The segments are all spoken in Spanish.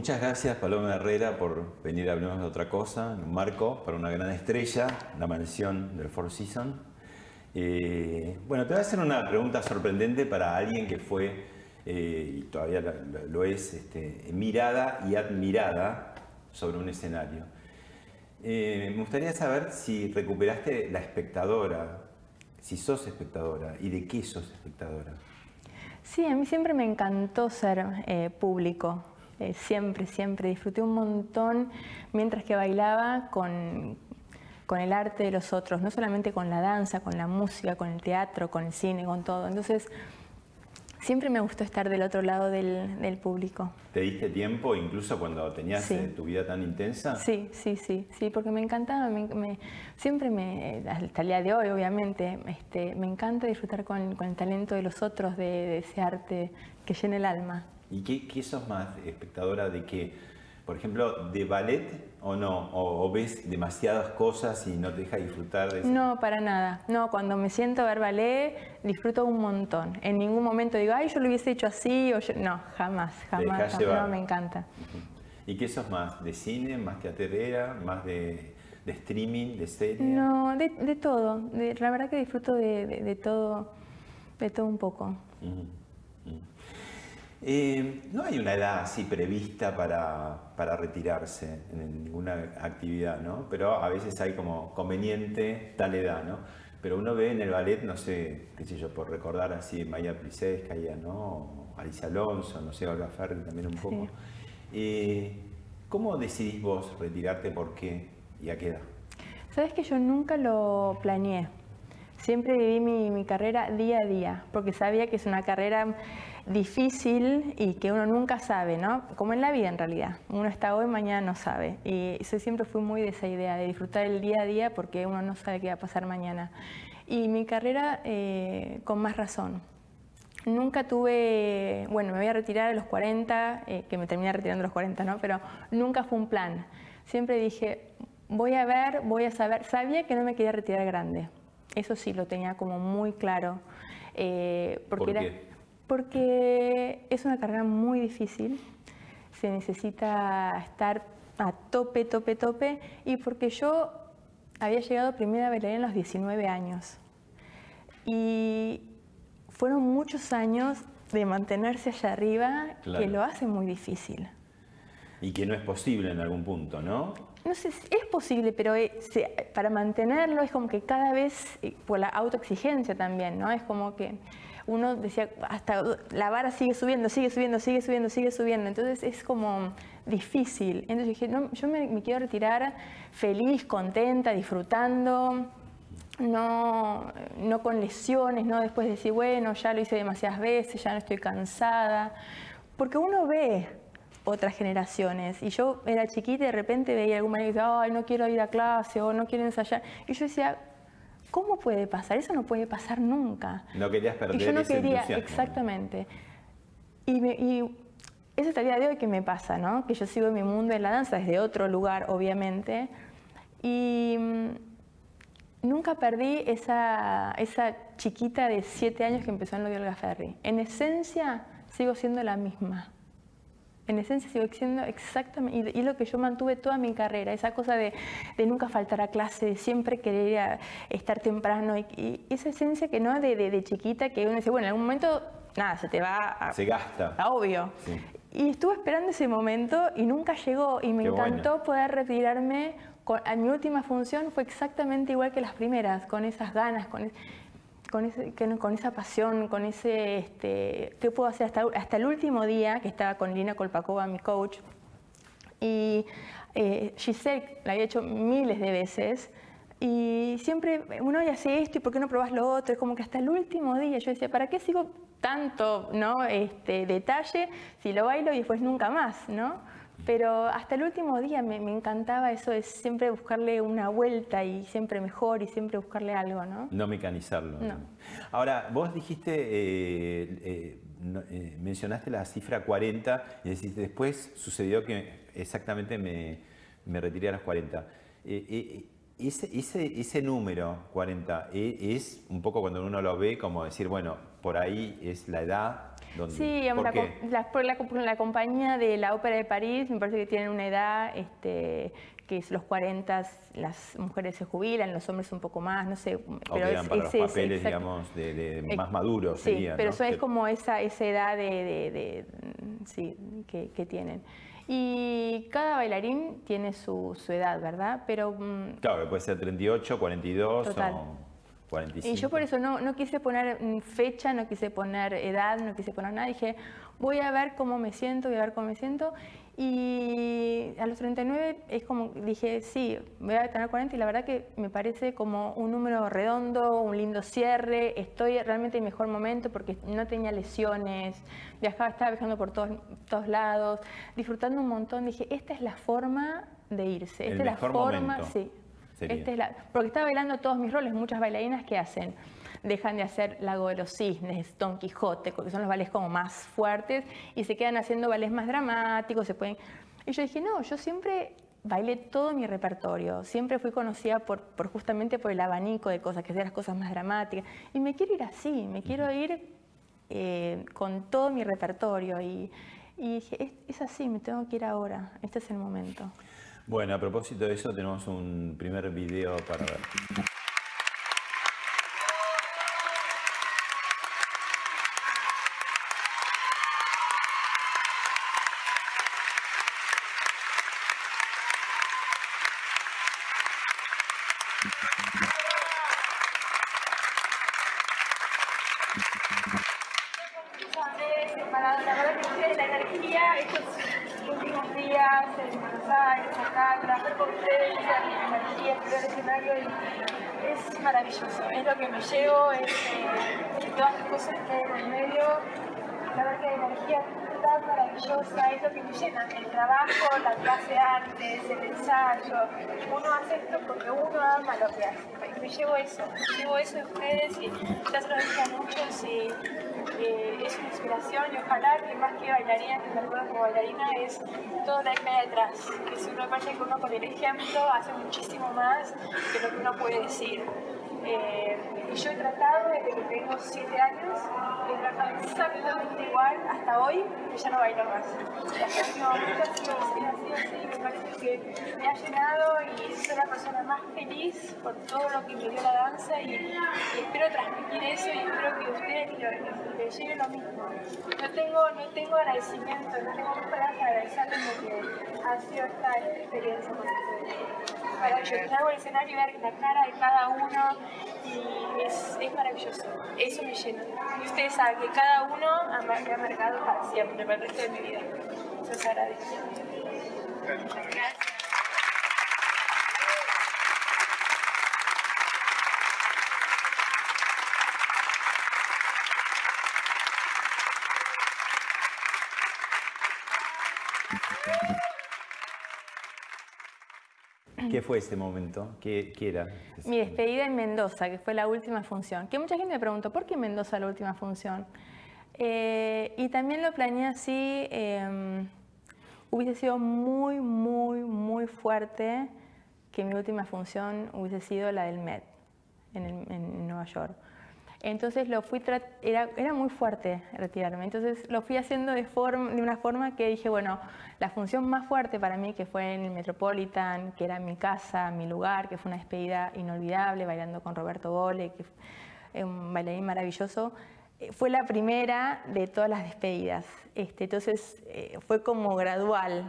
muchas gracias Paloma Herrera por venir a hablarnos de otra cosa, un marco para una gran estrella, la mansión del Four Seasons. Eh, bueno, te voy a hacer una pregunta sorprendente para alguien que fue, eh, y todavía lo, es, este, mirada y admirada sobre un escenario. me gustaría saber si recuperaste la espectadora, si sos espectadora y de qué sos espectadora. Sí, a mí siempre me encantó ser eh, público. Eh, siempre, siempre. Disfruté un montón mientras que bailaba con, con el arte de los otros, no solamente con la danza, con la música, con el teatro, con el cine, con todo. Entonces, Siempre me gustó estar del otro lado del, público. ¿Te diste tiempo incluso cuando tenías eh, tu vida tan intensa? Sí, sí, sí, sí, porque me encantaba, siempre me, hasta el día de hoy obviamente, este, me encanta disfrutar con, el talento de los otros, de, ese arte que llena el alma. ¿Y qué, qué sos más espectadora de qué? por ejemplo, de ballet o no? O, ves demasiadas cosas y no te deja disfrutar de eso? No, para nada. No, cuando me siento a ver ballet, disfruto un montón. En ningún momento digo, ay, yo lo hubiese hecho así, o yo... No, jamás, jamás. No, me encanta. ¿Y qué sos más? ¿De cine, más teatrera, más de, streaming, de serie? No, de, todo. la verdad que disfruto de, todo, de todo un poco. Eh, no hay una edad así prevista para, retirarse en ninguna actividad, ¿no? Pero a veces hay como conveniente tal edad, ¿no? Pero uno ve en el ballet, no sé, qué sé yo, por recordar así, Maya Pliseska, ¿no? Alicia Alonso, no sé, Olga Ferri también un poco. Eh, ¿Cómo decidís vos retirarte? ¿Por qué? ¿Y a qué edad? Sabes que yo nunca lo planeé. Siempre viví mi, mi, carrera día a día, porque sabía que es una carrera difícil y que uno nunca sabe, ¿no? Como en la vida en realidad. Uno está hoy, mañana no sabe. Y yo siempre fui muy de esa idea, de disfrutar el día a día porque uno no sabe qué va a pasar mañana. Y mi carrera eh, con más razón. Nunca tuve, bueno, me voy a retirar a los 40, eh, que me terminé retirando a los 40, ¿no? Pero nunca fue un plan. Siempre dije, voy a ver, voy a saber. Sabía que no me quería retirar grande. Eso sí, lo tenía como muy claro. Eh, porque ¿Por qué? Porque es una carrera muy difícil, se necesita estar a tope, tope, tope, y porque yo había llegado a primera bailarina a los 19 años. Y fueron muchos años de mantenerse allá arriba que lo hace muy difícil. Y que no es posible en algún punto, ¿no? No sé, es posible, pero eh, para mantenerlo es como que cada vez, eh, por la autoexigencia también, ¿no? Es como que uno decía, hasta la vara sigue subiendo, sigue subiendo, sigue subiendo, sigue subiendo. Entonces es como difícil. Entonces dije, no, yo me, quiero retirar feliz, contenta, disfrutando, no, no con lesiones, no después de decir, bueno, ya lo hice demasiadas veces, ya no estoy cansada. Porque uno ve otras generaciones. Y yo era chiquita y de repente veía a algún marido que decía, ay, no quiero ir a clase o no quiero ensayar. Y yo decía, ¿Cómo puede pasar? Eso no puede pasar nunca. No querías perder y yo no quería, exactamente. Y, me, y eso es el día de hoy que me pasa, ¿no? Que yo sigo en mi mundo de la danza desde otro lugar, obviamente. Y mm, nunca perdí esa, esa chiquita de siete años que empezó en lo de Olga Ferri. En esencia, sigo siendo la misma en esencia sigo siendo exactamente, y, lo que yo mantuve toda mi carrera, esa cosa de, nunca faltar a clase, de siempre querer estar temprano, y, esa esencia que no, de, chiquita, que uno dice, bueno, en algún momento, nada, se te va a... Se gasta. obvio. Y estuve esperando ese momento y nunca llegó, y me encantó poder retirarme. Con, mi última función fue exactamente igual que las primeras, con esas ganas, con con, ese, con esa pasión, con ese, este, ¿qué puedo hacer? Hasta, hasta el último día que estaba con Lina Kolpakova, mi coach, y eh, Giselle la había hecho miles de veces, y siempre uno ya hace esto y por qué no probas lo otro, es como que hasta el último día yo decía, ¿para qué sigo tanto ¿no? este, detalle si lo bailo y después nunca más? ¿no? Pero hasta el último día me, encantaba eso de siempre buscarle una vuelta y siempre mejor y siempre buscarle algo, ¿no? No mecanizarlo. Ahora, vos dijiste, eh, eh, eh, mencionaste la cifra 40 y decís, después sucedió que exactamente me, me retiré a los 40. Ese, ese, ese, número 40 es un poco cuando uno lo ve como decir, bueno, por ahí es la edad Sí, La, la, compañía de la Ópera de París me parece que tienen una edad este, que es los 40, las mujeres se jubilan, los hombres un poco más, no sé. pero es, para los papeles, digamos, de, más maduros. Sí, pero eso es como esa, esa edad de, sí, que, tienen. Y cada bailarín tiene su, su edad, ¿verdad? Pero... Mm, claro, puede ser 38, 42 o 45. Y yo por eso no, no quise poner mm, fecha, no quise poner edad, no quise poner nada. Dije, voy a ver cómo me siento, voy a ver cómo me siento. Y a los 39 es como, dije, sí, voy a tener 40 y la verdad que me parece como un número redondo, un lindo cierre, estoy realmente en mejor momento porque no tenía lesiones, viajaba, estaba viajando por todos, todos lados, disfrutando un montón, dije, esta es la forma de irse, esta es la forma, sí, esta es la, porque estaba bailando todos mis roles, muchas bailarinas que hacen dejan de hacer Lago de los Cisnes, Don Quijote, porque son los ballets como más fuertes y se quedan haciendo ballets más dramáticos, se pueden... Y yo dije, no, yo siempre bailé todo mi repertorio, siempre fui conocida por, por justamente por el abanico de cosas, que hacían las cosas más dramáticas, y me quiero ir así, me quiero ir eh, con todo mi repertorio, y, y dije, es, es así, me tengo que ir ahora, este es el momento. Bueno, a propósito de eso, tenemos un primer video para ver. es maravilloso. Es lo que me llevo, es eh, todas las cosas que hay en el medio, la verdad que hay energía tan maravillosa, es lo que me llena. El trabajo, la clase de artes, el ensayo. Uno hace esto porque uno ama lo que hace. Y me llevo eso, llevo eso de ustedes y ya se lo dije a muchos y es una inspiración y ojalá que más que bailarina, que me recuerdo como bailarina, es todo lo que hay detrás. Que si uno parece que uno con el ejemplo hace muchísimo más que lo que uno puede decir. Eh, yo he tratado desde que tengo 7 años, he tratado exactamente igual hasta hoy, que ya no bailo más. Hasta me parece que me ha llenado y soy la persona más feliz por todo lo que me dio la danza y, espero transmitir eso y espero que ustedes les llegue lo mismo. No tengo, no tengo agradecimiento, no tengo palabras para agradecerles lo que ha sido esta experiencia con ustedes. Para yo el escenario y ver la cara de cada uno y es, es maravilloso. Eso me llena. Y ustedes saben que cada uno me ha marcado para siempre, para el resto de mi vida. Eso es agradezco. Gracias. ¿Qué fue ese momento? ¿Qué, era? Mi despedida en Mendoza, que fue la última función. Que mucha gente me preguntó, ¿por qué Mendoza la última función? Eh, y también lo planeé así, em, hubiese sido muy, muy, muy fuerte que mi última función hubiese sido la del Met en Nueva York. Entonces lo fui era, era muy fuerte retirarme, entonces lo fui haciendo de, forma, de una forma que dije, bueno, la función más fuerte para mí que fue en el Metropolitan, que era mi casa, mi lugar, que fue una despedida inolvidable, bailando con Roberto Bole, que un bailarín maravilloso, fue la primera de todas las despedidas. Este, entonces eh, fue como gradual,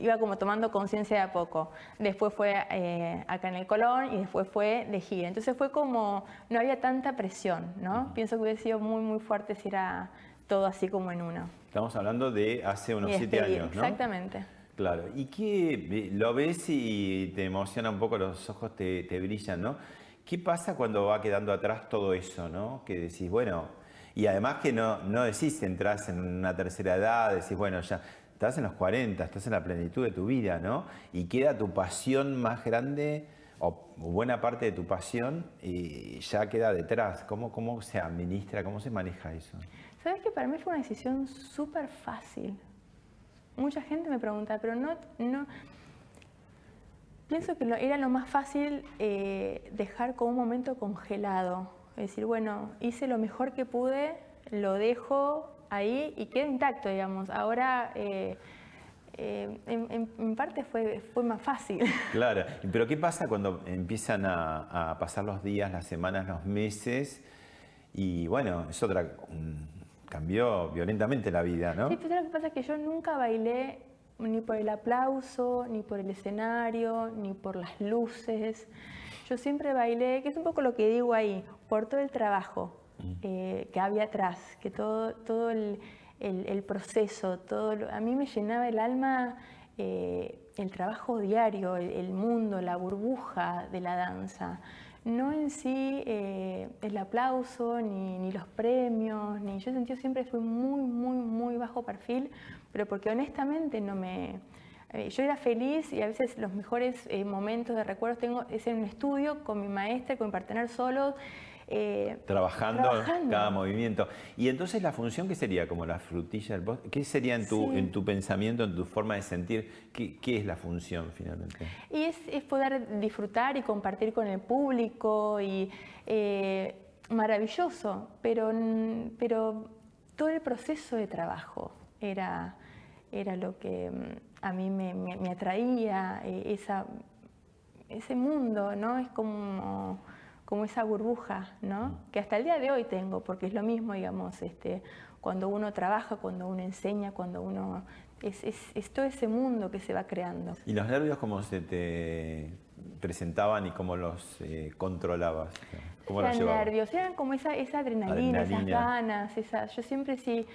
iba como tomando conciencia de a poco. Después fue eh, acá en el Colón y después fue de gira. Entonces fue como, no había tanta presión, ¿no? Pienso que hubiera sido muy, muy fuerte si era todo así como en uno. Estamos hablando de hace unos siete años, ¿no? Exactamente. Claro, y que lo ves y te emociona un poco, los ojos te, te brillan, ¿no? ¿Qué pasa cuando va quedando atrás todo eso, ¿no? Que decís, bueno, y además que no, no decís, entras en una tercera edad, decís, bueno, ya estás en los 40, estás en la plenitud de tu vida, ¿no? Y queda tu pasión más grande o buena parte de tu pasión y ya queda detrás. ¿Cómo, cómo se administra, cómo se maneja eso? Sabes que para mí fue una decisión súper fácil. Mucha gente me pregunta, pero no, no, pienso que era lo más fácil eh, dejar como un momento congelado es decir, bueno, hice lo mejor que pude, lo dejo ahí y queda intacto, digamos. Ahora... Eh, eh, en, parte fue, fue más fácil. Claro, pero ¿qué pasa cuando empiezan a, pasar los días, las semanas, los meses? Y bueno, es otra, cambió violentamente la vida, ¿no? Sí, pero lo que pasa es que yo nunca bailé ni por el aplauso, ni por el escenario, ni por las luces. Yo siempre bailé, que es un poco lo que digo ahí, por todo el trabajo mm. eh, que había atrás, que todo, todo el el, proceso, todo a mí me llenaba el alma eh, el trabajo diario, el, mundo, la burbuja de la danza. No en sí eh, el aplauso, ni, los premios, ni yo sentí siempre fue muy, muy, muy bajo perfil, pero porque honestamente no me... Eh, yo era feliz y a veces los mejores momentos de recuerdos tengo es en un estudio con mi maestra, con mi partener solo, eh, trabajando, cada movimiento. Y entonces la función, ¿qué sería? Como la frutilla del bosque. ¿Qué sería en tu, en tu pensamiento, en tu forma de sentir? ¿Qué, es la función finalmente? Y es, poder disfrutar y compartir con el público y eh, maravilloso, pero, pero todo el proceso de trabajo era, era lo que mm, a mí me, me atraía, eh, esa, ese mundo, ¿no? Es como como esa burbuja, ¿no? Que hasta el día de hoy tengo, porque es lo mismo, digamos, este, cuando uno trabaja, cuando uno enseña, cuando uno... Es, es, todo ese mundo que se va creando. ¿Y los nervios cómo se te presentaban y cómo los eh, controlabas? ¿Cómo eran nervios, eran como esa, esa adrenalina, esas ganas, esa, yo siempre sí...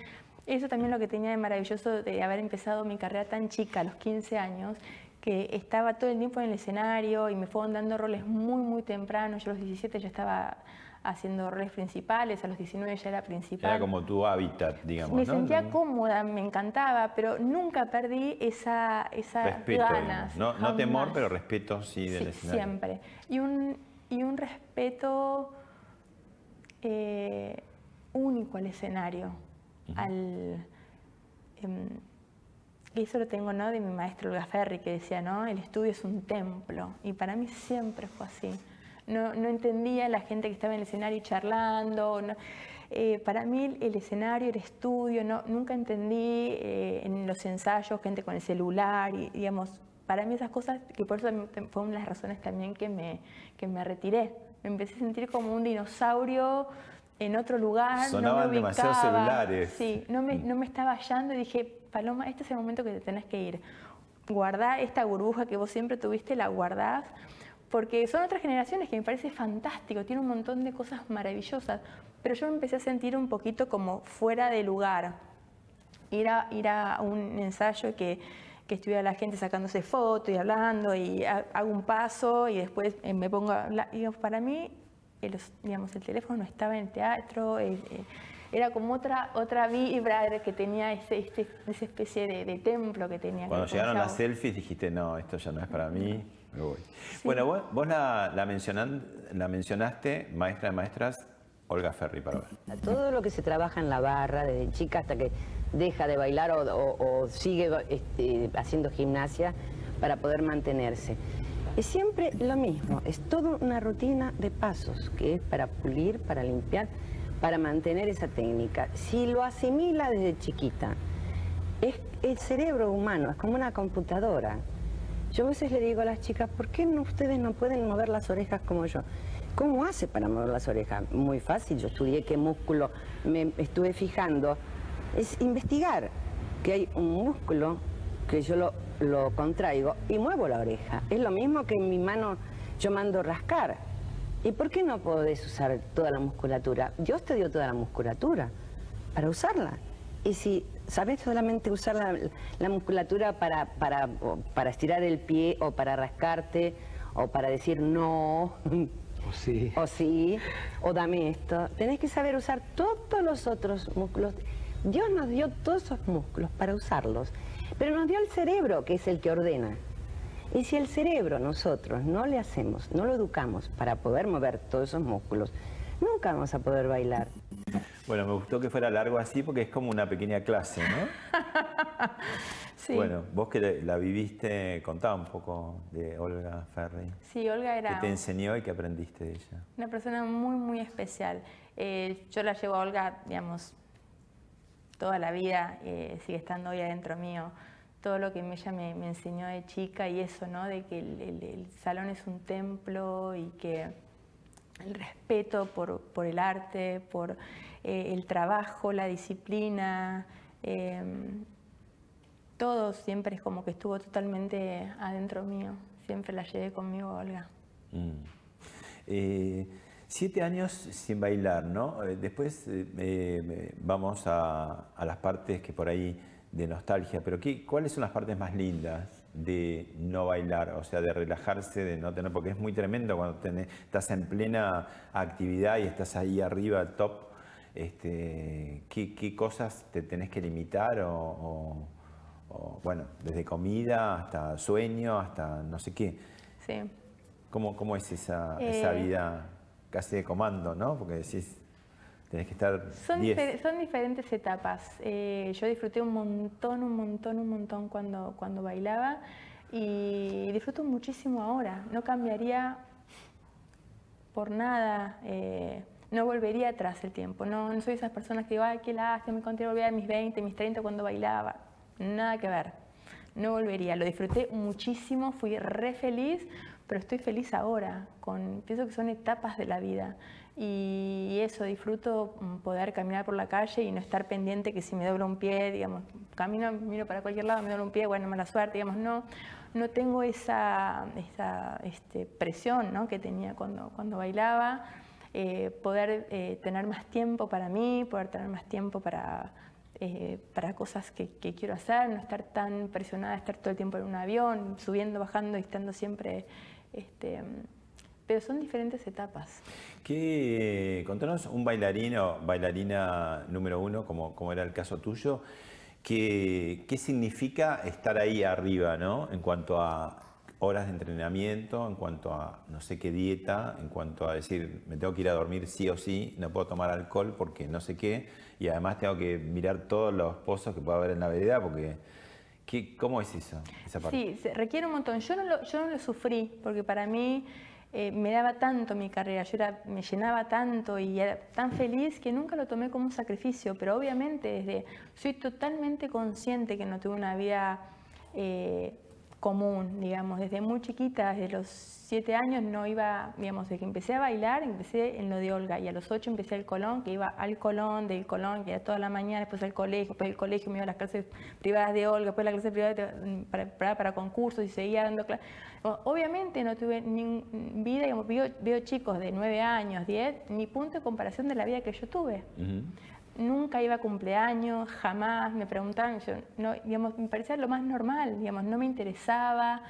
Eso también lo que tenía de maravilloso de haber empezado mi carrera tan chica, a los 15 años, que estaba todo el tiempo en el escenario y me fueron dando roles muy, muy temprano. Yo a los 17 ya estaba haciendo roles principales, a los 19 ya era principal. Era como tu hábitat, digamos. Me sentía cómoda, me encantaba, pero nunca perdí esa, esa ganas. No, no, temor, pero respeto sí del escenario. Siempre. Y un, y un respeto eh, único al escenario, al... Em, y eso lo tengo ¿no? de mi maestro Olga Ferri, que decía, ¿no? el estudio es un templo. Y para mí siempre fue así. No, no entendía la gente que estaba en el escenario charlando. Eh, para mí el escenario, el estudio, no, nunca entendí eh, en los ensayos gente con el celular. Y, digamos, para mí esas cosas, que por eso fue una de las razones también que me, que me retiré. Me empecé a sentir como un dinosaurio en otro lugar. Sonaban no me demasiados celulares. Sí, no me, no me estaba hallando y dije, Paloma, este es el momento que te tenés que ir. Guardá esta burbuja que vos siempre tuviste, la guardás, porque son otras generaciones que me parece fantástico, tiene un montón de cosas maravillosas, pero yo me empecé a sentir un poquito como fuera de lugar. Ir a, ir a un ensayo que, que estuviera la gente sacándose fotos y hablando y hago un paso y después eh, me pongo a hablar. para mí, el, digamos, el teléfono no estaba en el teatro. Eh, era como otra, otra vibra que tenía ese, este, esa especie de, templo que tenía. Cuando llegaron las selfies dijiste, no, esto ya no es para mí, me voy. Bueno, vos, la, la, la mencionaste, maestra de maestras, Olga Ferri, para ver. Todo lo que se trabaja en la barra, desde chica hasta que deja de bailar o, sigue este, haciendo gimnasia para poder mantenerse. Es siempre lo mismo, es toda una rutina de pasos, que es para pulir, para limpiar, para mantener esa técnica. Si lo asimila desde chiquita, es el cerebro humano, es como una computadora. Yo a veces le digo a las chicas, ¿por qué no, ustedes no pueden mover las orejas como yo? ¿Cómo hace para mover las orejas? Muy fácil, yo estudié qué músculo me estuve fijando. Es investigar que hay un músculo que yo lo, lo contraigo y muevo la oreja. Es lo mismo que en mi mano yo mando rascar. ¿Y por qué no podés usar toda la musculatura? Dios te dio toda la musculatura para usarla. Y si sabes solamente usar la, musculatura para, para, para, estirar el pie o para rascarte o para decir no, o sí. o sí, o dame esto, tenés que saber usar todos los otros músculos. Dios nos dio todos esos músculos para usarlos, pero nos dio el cerebro, que es el que ordena. Y si el cerebro nosotros no le hacemos, no lo educamos para poder mover todos esos músculos, nunca vamos a poder bailar. Bueno, me gustó que fuera largo así porque es como una pequeña clase, ¿no? sí. Bueno, vos que la viviste, contá un poco de Olga Ferri. Sí, Olga era... ¿Qué te enseñó y qué aprendiste de ella? Una persona muy, muy especial. Eh, yo la llevo a Olga, digamos, toda la vida eh, sigue estando hoy adentro mío. Todo lo que ella me, enseñó de chica y eso, ¿no? De que el, salón es un templo y que el respeto por, el arte, por eh, el trabajo, la disciplina, em, todo siempre es como que estuvo totalmente adentro mío. Siempre la llevé conmigo, Olga. Mm. Siete años sin bailar, ¿no? Eh, después eh, vamos a, las partes que por ahí de nostalgia, pero ¿qué, ¿cuáles son las partes más lindas de no bailar? O sea, de relajarse, de no tener, porque es muy tremendo cuando estás en plena actividad y estás ahí arriba, top. Este, ¿qué, cosas te tenés que limitar o bueno, desde comida hasta sueño, hasta no sé qué. Sí. ¿Cómo, cómo es esa, esa eh, vida casi de comando, no? Porque decís, tenés que estar Son, son diferentes etapas. Eh, yo disfruté un montón, un montón, un montón cuando, cuando bailaba y disfruto muchísimo ahora. No cambiaría por nada. Eh, no volvería atrás el tiempo. No, no soy esas personas que digo, ay, qué lástima, me encontré volver a mis 20, mis 30 cuando bailaba nada que ver. No volvería, lo disfruté muchísimo, fui re feliz, pero estoy feliz ahora. Con, pienso que son etapas de la vida. Y eso, disfruto mm, poder caminar por la calle y no estar pendiente que si me dobla un pie, digamos, camino, miro para cualquier lado, me dobla un pie, bueno, mala suerte, digamos, no, no tengo esa, esa este, presión ¿no? que tenía cuando, cuando bailaba. Eh, poder eh, tener más tiempo para mí, poder tener más tiempo para, eh, para cosas que, quiero hacer, no estar tan presionada, estar todo el tiempo en un avión, subiendo, bajando y estando siempre... Este, pero son diferentes etapas. ¿Qué, contanos un bailarín o bailarina número uno, como, como era el caso tuyo, ¿qué, qué significa estar ahí arriba, ¿no? En cuanto a horas de entrenamiento, en cuanto a no sé qué dieta, en cuanto a decir, me tengo que ir a dormir sí o sí, no puedo tomar alcohol porque no sé qué, y además tengo que mirar todos los pozos que pueda haber en la vereda porque... ¿qué, ¿Cómo es eso? Sí, requiere un montón. Yo no lo, yo no lo sufrí porque para mí eh, me daba tanto mi carrera, yo me llenaba tanto y era tan feliz que nunca lo tomé como un sacrificio, pero obviamente desde, soy totalmente consciente que no tuve una vida... Eh, común, digamos, desde muy chiquita, desde los siete años no iba, digamos, desde que empecé a bailar, empecé en lo de Olga. Y a los ocho empecé al Colón, que iba al Colón, del Colón, que era toda la mañana, después al colegio, después del colegio me iba a las clases privadas de Olga, después la clase privada para, para, concursos y seguía dando clases. Obviamente no tuve ni vida, digamos, veo, chicos de nueve años, diez, ni punto de comparación de la vida que yo tuve nunca iba a cumpleaños, jamás me preguntaban, yo, no, me parecía lo más normal, digamos, no me interesaba.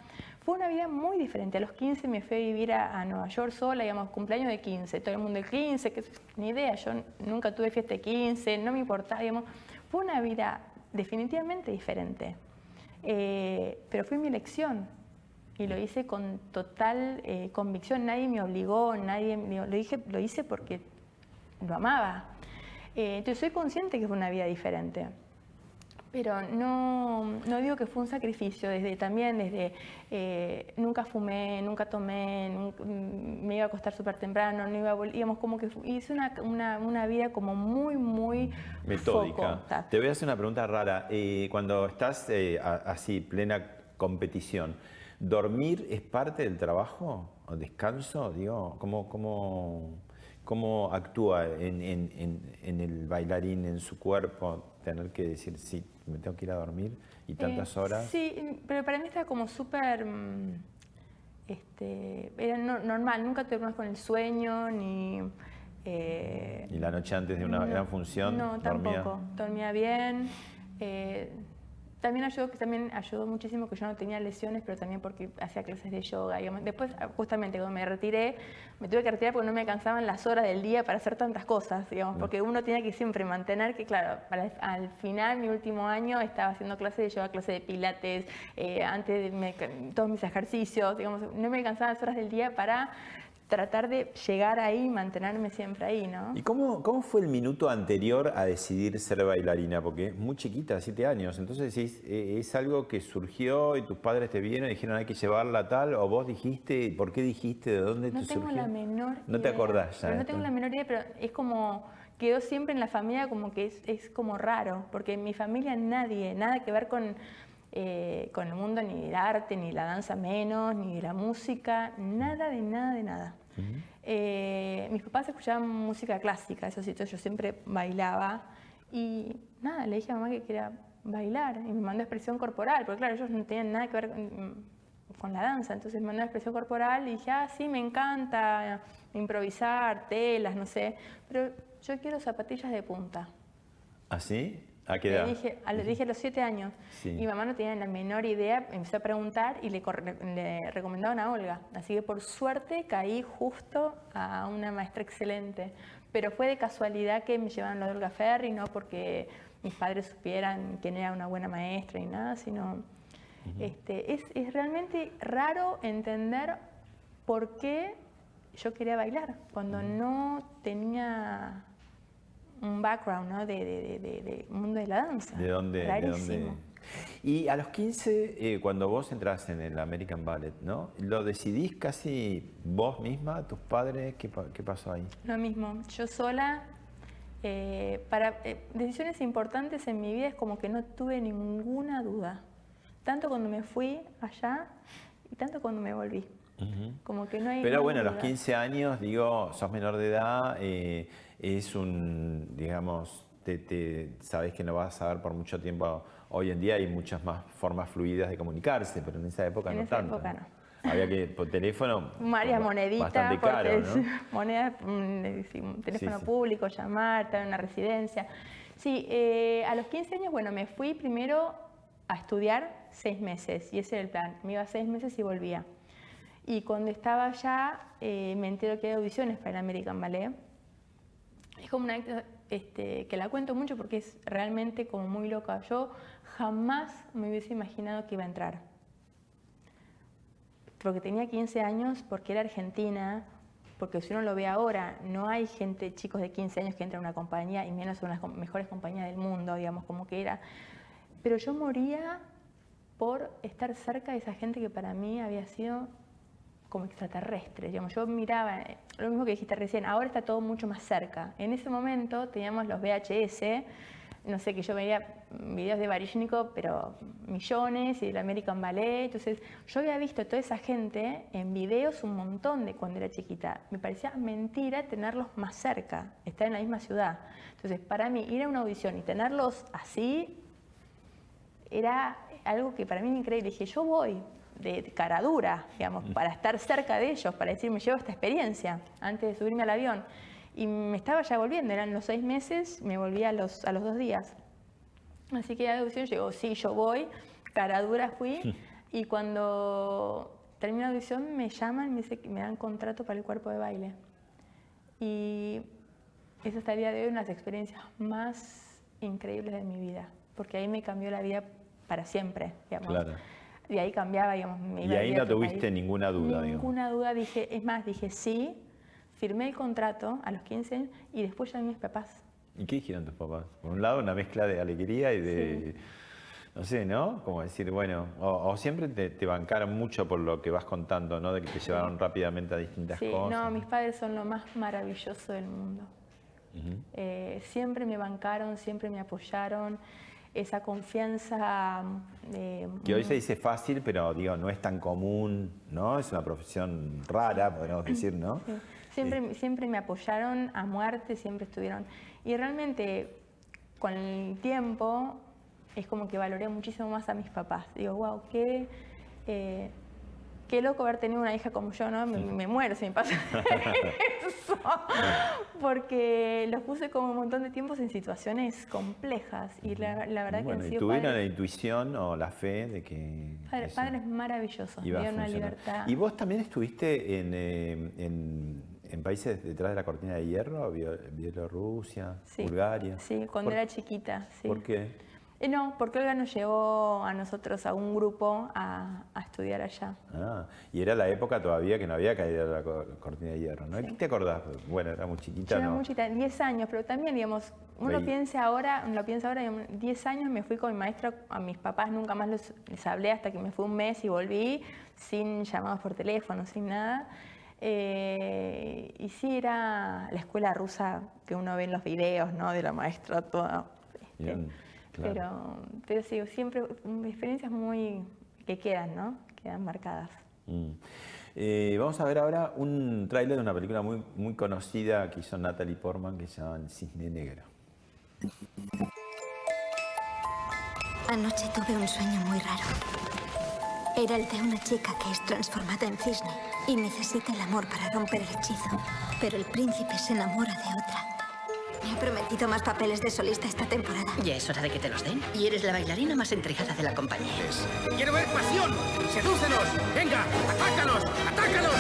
Fue una vida muy diferente. A los 15 me fui a vivir a, Nueva York sola, digamos, cumpleaños de 15, todo el mundo de 15, que, ni idea, yo nunca tuve fiesta de 15, no me importaba. Fue una vida definitivamente diferente. Eh, pero fue mi elección y lo hice con total eh, convicción. Nadie me obligó, nadie lo, dije, lo hice porque lo amaba. Eh, entonces soy consciente que fue una vida diferente. Pero no, no, digo que fue un sacrificio, desde también desde eh, nunca fumé, nunca tomé, mm, me iba a acostar súper temprano, no iba a digamos como que hice una, una, una, vida como muy, muy metódica. Te voy a hacer una pregunta rara. Eh, cuando estás así, plena competición, ¿dormir es parte del trabajo? ¿O descanso? Digo, ¿cómo, cómo, cómo actúa en, el bailarín, en su cuerpo, tener que decir, sí, me tengo que ir a dormir y tantas eh, horas. Sí, pero para mí está como súper, mm, este, era normal, nunca te con el sueño, ni... Eh, ¿Y la noche antes de una gran función? No, tampoco, dormía bien. Eh, también ayudó, también ayudó muchísimo que yo no tenía lesiones, pero también porque hacía clases de yoga. Después, justamente cuando me retiré, me tuve que retirar porque no me alcanzaban las horas del día para hacer tantas cosas, digamos, porque uno tiene que siempre mantener que, claro, al final, mi último año, estaba haciendo clases de yoga, clases de pilates, eh, antes de todos mis ejercicios, digamos, no me alcanzaban las horas del día para tratar de llegar ahí y mantenerme siempre ahí, ¿no? ¿Y cómo, cómo fue el minuto anterior a decidir ser bailarina? Porque es muy chiquita, siete años, entonces ¿es, es algo que surgió y tus padres te vieron y dijeron hay que llevarla tal, o vos dijiste, ¿por qué dijiste? ¿De dónde no te surgió? No tengo la menor No te acordás ya. no tengo la menor idea, pero es como, quedó siempre en la familia como que es, es como raro, porque en mi familia nadie, nada que ver con eh, con el mundo ni del arte, ni la danza menos, ni de la música, nada de nada de nada. Eh, mis papás escuchaban música clásica, eso sí, yo siempre bailaba y nada, le dije a mamá que quería bailar y me mandó expresión corporal, porque claro, ellos no tenían nada que ver con, la danza, entonces me mandó expresión corporal y dije, ah, sí, me encanta improvisar, telas, no sé, pero yo quiero zapatillas de punta. ¿Ah? ¿A qué edad? Le dije, a, le dije a los siete años. Y mamá no tenía la menor idea, empezó a preguntar y le, le, recomendaron a Olga. Así que por suerte caí justo a una maestra excelente. Pero fue de casualidad que me llevaron a Olga Ferri, no porque mis padres supieran quién era una buena maestra y nada, sino este, es, es realmente raro entender por qué yo quería bailar cuando no tenía un background ¿no? de, de, de, mundo de la danza. ¿De dónde? ¿de dónde? Y a los 15, eh, cuando vos entras en el American Ballet, ¿no? ¿Lo decidís casi vos misma, tus padres? ¿Qué, qué pasó ahí? Lo mismo, yo sola, eh, para eh, decisiones importantes en mi vida es como que no tuve ninguna duda, tanto cuando me fui allá y tanto cuando me volví. Como que no hay Pero bueno, a los 15 años, digo, sos menor de edad, es un, digamos, te, sabes que no vas a ver por mucho tiempo. Hoy en día hay muchas más formas fluidas de comunicarse, pero en esa época en no esa tanto. Época no. Había que, por teléfono. Varias moneditas, bastante caro, ¿no? moneda, mm, teléfono público, llamar, estar en una residencia. Sí, eh, a los 15 años, bueno, me fui primero a estudiar seis meses y ese era el plan. Me iba seis meses y volvía. Y cuando estaba allá, eh, me entero que hay audiciones para el American Ballet es como una este, que la cuento mucho porque es realmente como muy loca. Yo jamás me hubiese imaginado que iba a entrar. Porque tenía 15 años, porque era argentina, porque si uno lo ve ahora, no hay gente, chicos de 15 años que entran a una compañía y menos en las mejores compañías del mundo, digamos, como que era. Pero yo moría por estar cerca de esa gente que para mí había sido como extraterrestres. Digamos, yo miraba, eh, lo mismo que dijiste recién, ahora está todo mucho más cerca. En ese momento teníamos los VHS, no sé, que yo veía videos de Baryshnikov, pero millones, y del American Ballet. Entonces, yo había visto toda esa gente en videos un montón de cuando era chiquita. Me parecía mentira tenerlos más cerca, estar en la misma ciudad. Entonces, para mí, ir a una audición y tenerlos así era algo que para mí era increíble. Dije, yo voy, de cara dura, digamos, para estar cerca de ellos, para decir, me llevo esta experiencia antes de subirme al avión. Y me estaba ya volviendo, eran los seis meses, me volví a los, a los dos días. Así que la audición llegó, sí, yo voy, cara dura fui, y cuando termino la audición me llaman y me, dice, me dan contrato para el cuerpo de baile. Y esa hasta el día de hoy una de las experiencias más increíbles de mi vida, porque ahí me cambió la vida para siempre, digamos. Claro. Y ahí cambiaba, digamos. Me y ahí no tuviste ninguna duda, Ninguna duda, dije, es más, dije sí, firmé el contrato a los 15 y después ya mis papás. ¿Y qué dijeron tus papás? Por un lado, una mezcla de alegría y de. No sé, ¿no? Como decir, bueno, o, siempre te, bancaron mucho por lo que vas contando, ¿no? De que te llevaron rápidamente a distintas sí, cosas. No, mis padres son lo más maravilloso del mundo. Eh, siempre me bancaron, siempre me apoyaron esa confianza. Eh, que hoy se dice fácil, pero digo, no es tan común, ¿no? Es una profesión rara, podríamos decir, ¿no? Siempre, siempre me apoyaron a muerte, siempre estuvieron. Y realmente, con el tiempo, es como que valoré muchísimo más a mis papás. Digo, wow, qué. Eh, qué loco haber tenido una hija como yo, ¿no? Me, muero si me pasa eso. Porque los puse como un montón de tiempos en situaciones complejas y la, verdad que han sido ¿Tuvieron la intuición o la fe de que... Padres, padres maravillosos, dieron una libertad. ¿Y vos también estuviste en, eh, en, en, países detrás de la cortina de hierro? Bielorrusia, Bulgaria. Sí, cuando era chiquita. Sí. ¿Por qué? Eh, no, porque Olga nos llevó a nosotros, a un grupo, a, estudiar allá. Ah, y era la época todavía que no había caído la cortina de hierro, ¿no? ¿Qué te acordás? Bueno, era muy chiquita, Yo era muy chiquita, 10 años, pero también, digamos, uno piensa ahora, lo piensa ahora, 10 años me fui con mi maestra, a mis papás nunca más les hablé hasta que me fui un mes y volví, sin llamados por teléfono, sin nada. Eh, y sí, era la escuela rusa que uno ve en los videos, ¿no? De la maestra toda. Este, pero, pero sí, siempre experiencias muy que quedan, ¿no? Quedan marcadas. Mm. Eh, vamos a ver ahora un tráiler de una película muy, muy conocida que hizo Natalie Portman que se llama El Cisne Negro. Anoche tuve un sueño muy raro. Era el de una chica que es transformada en cisne y necesita el amor para romper el hechizo. Pero el príncipe se enamora de otra. Me ha prometido más papeles de solista esta temporada. Ya es hora de que te los den. Y eres la bailarina más entregada de la compañía. ¡Quiero ver pasión! ¡Sedúcelos! ¡Venga! ¡Atácalos! ¡Atácalos!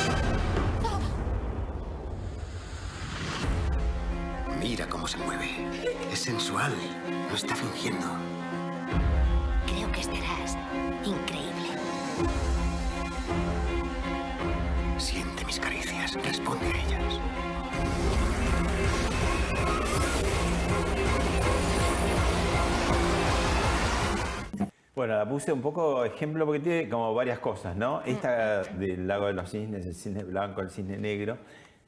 Mira cómo se mueve. Es sensual. No está fingiendo. Bueno, la puse un poco ejemplo porque tiene como varias cosas, ¿no? Mm. Esta del lago de los cisnes, el cisne blanco, el cisne negro.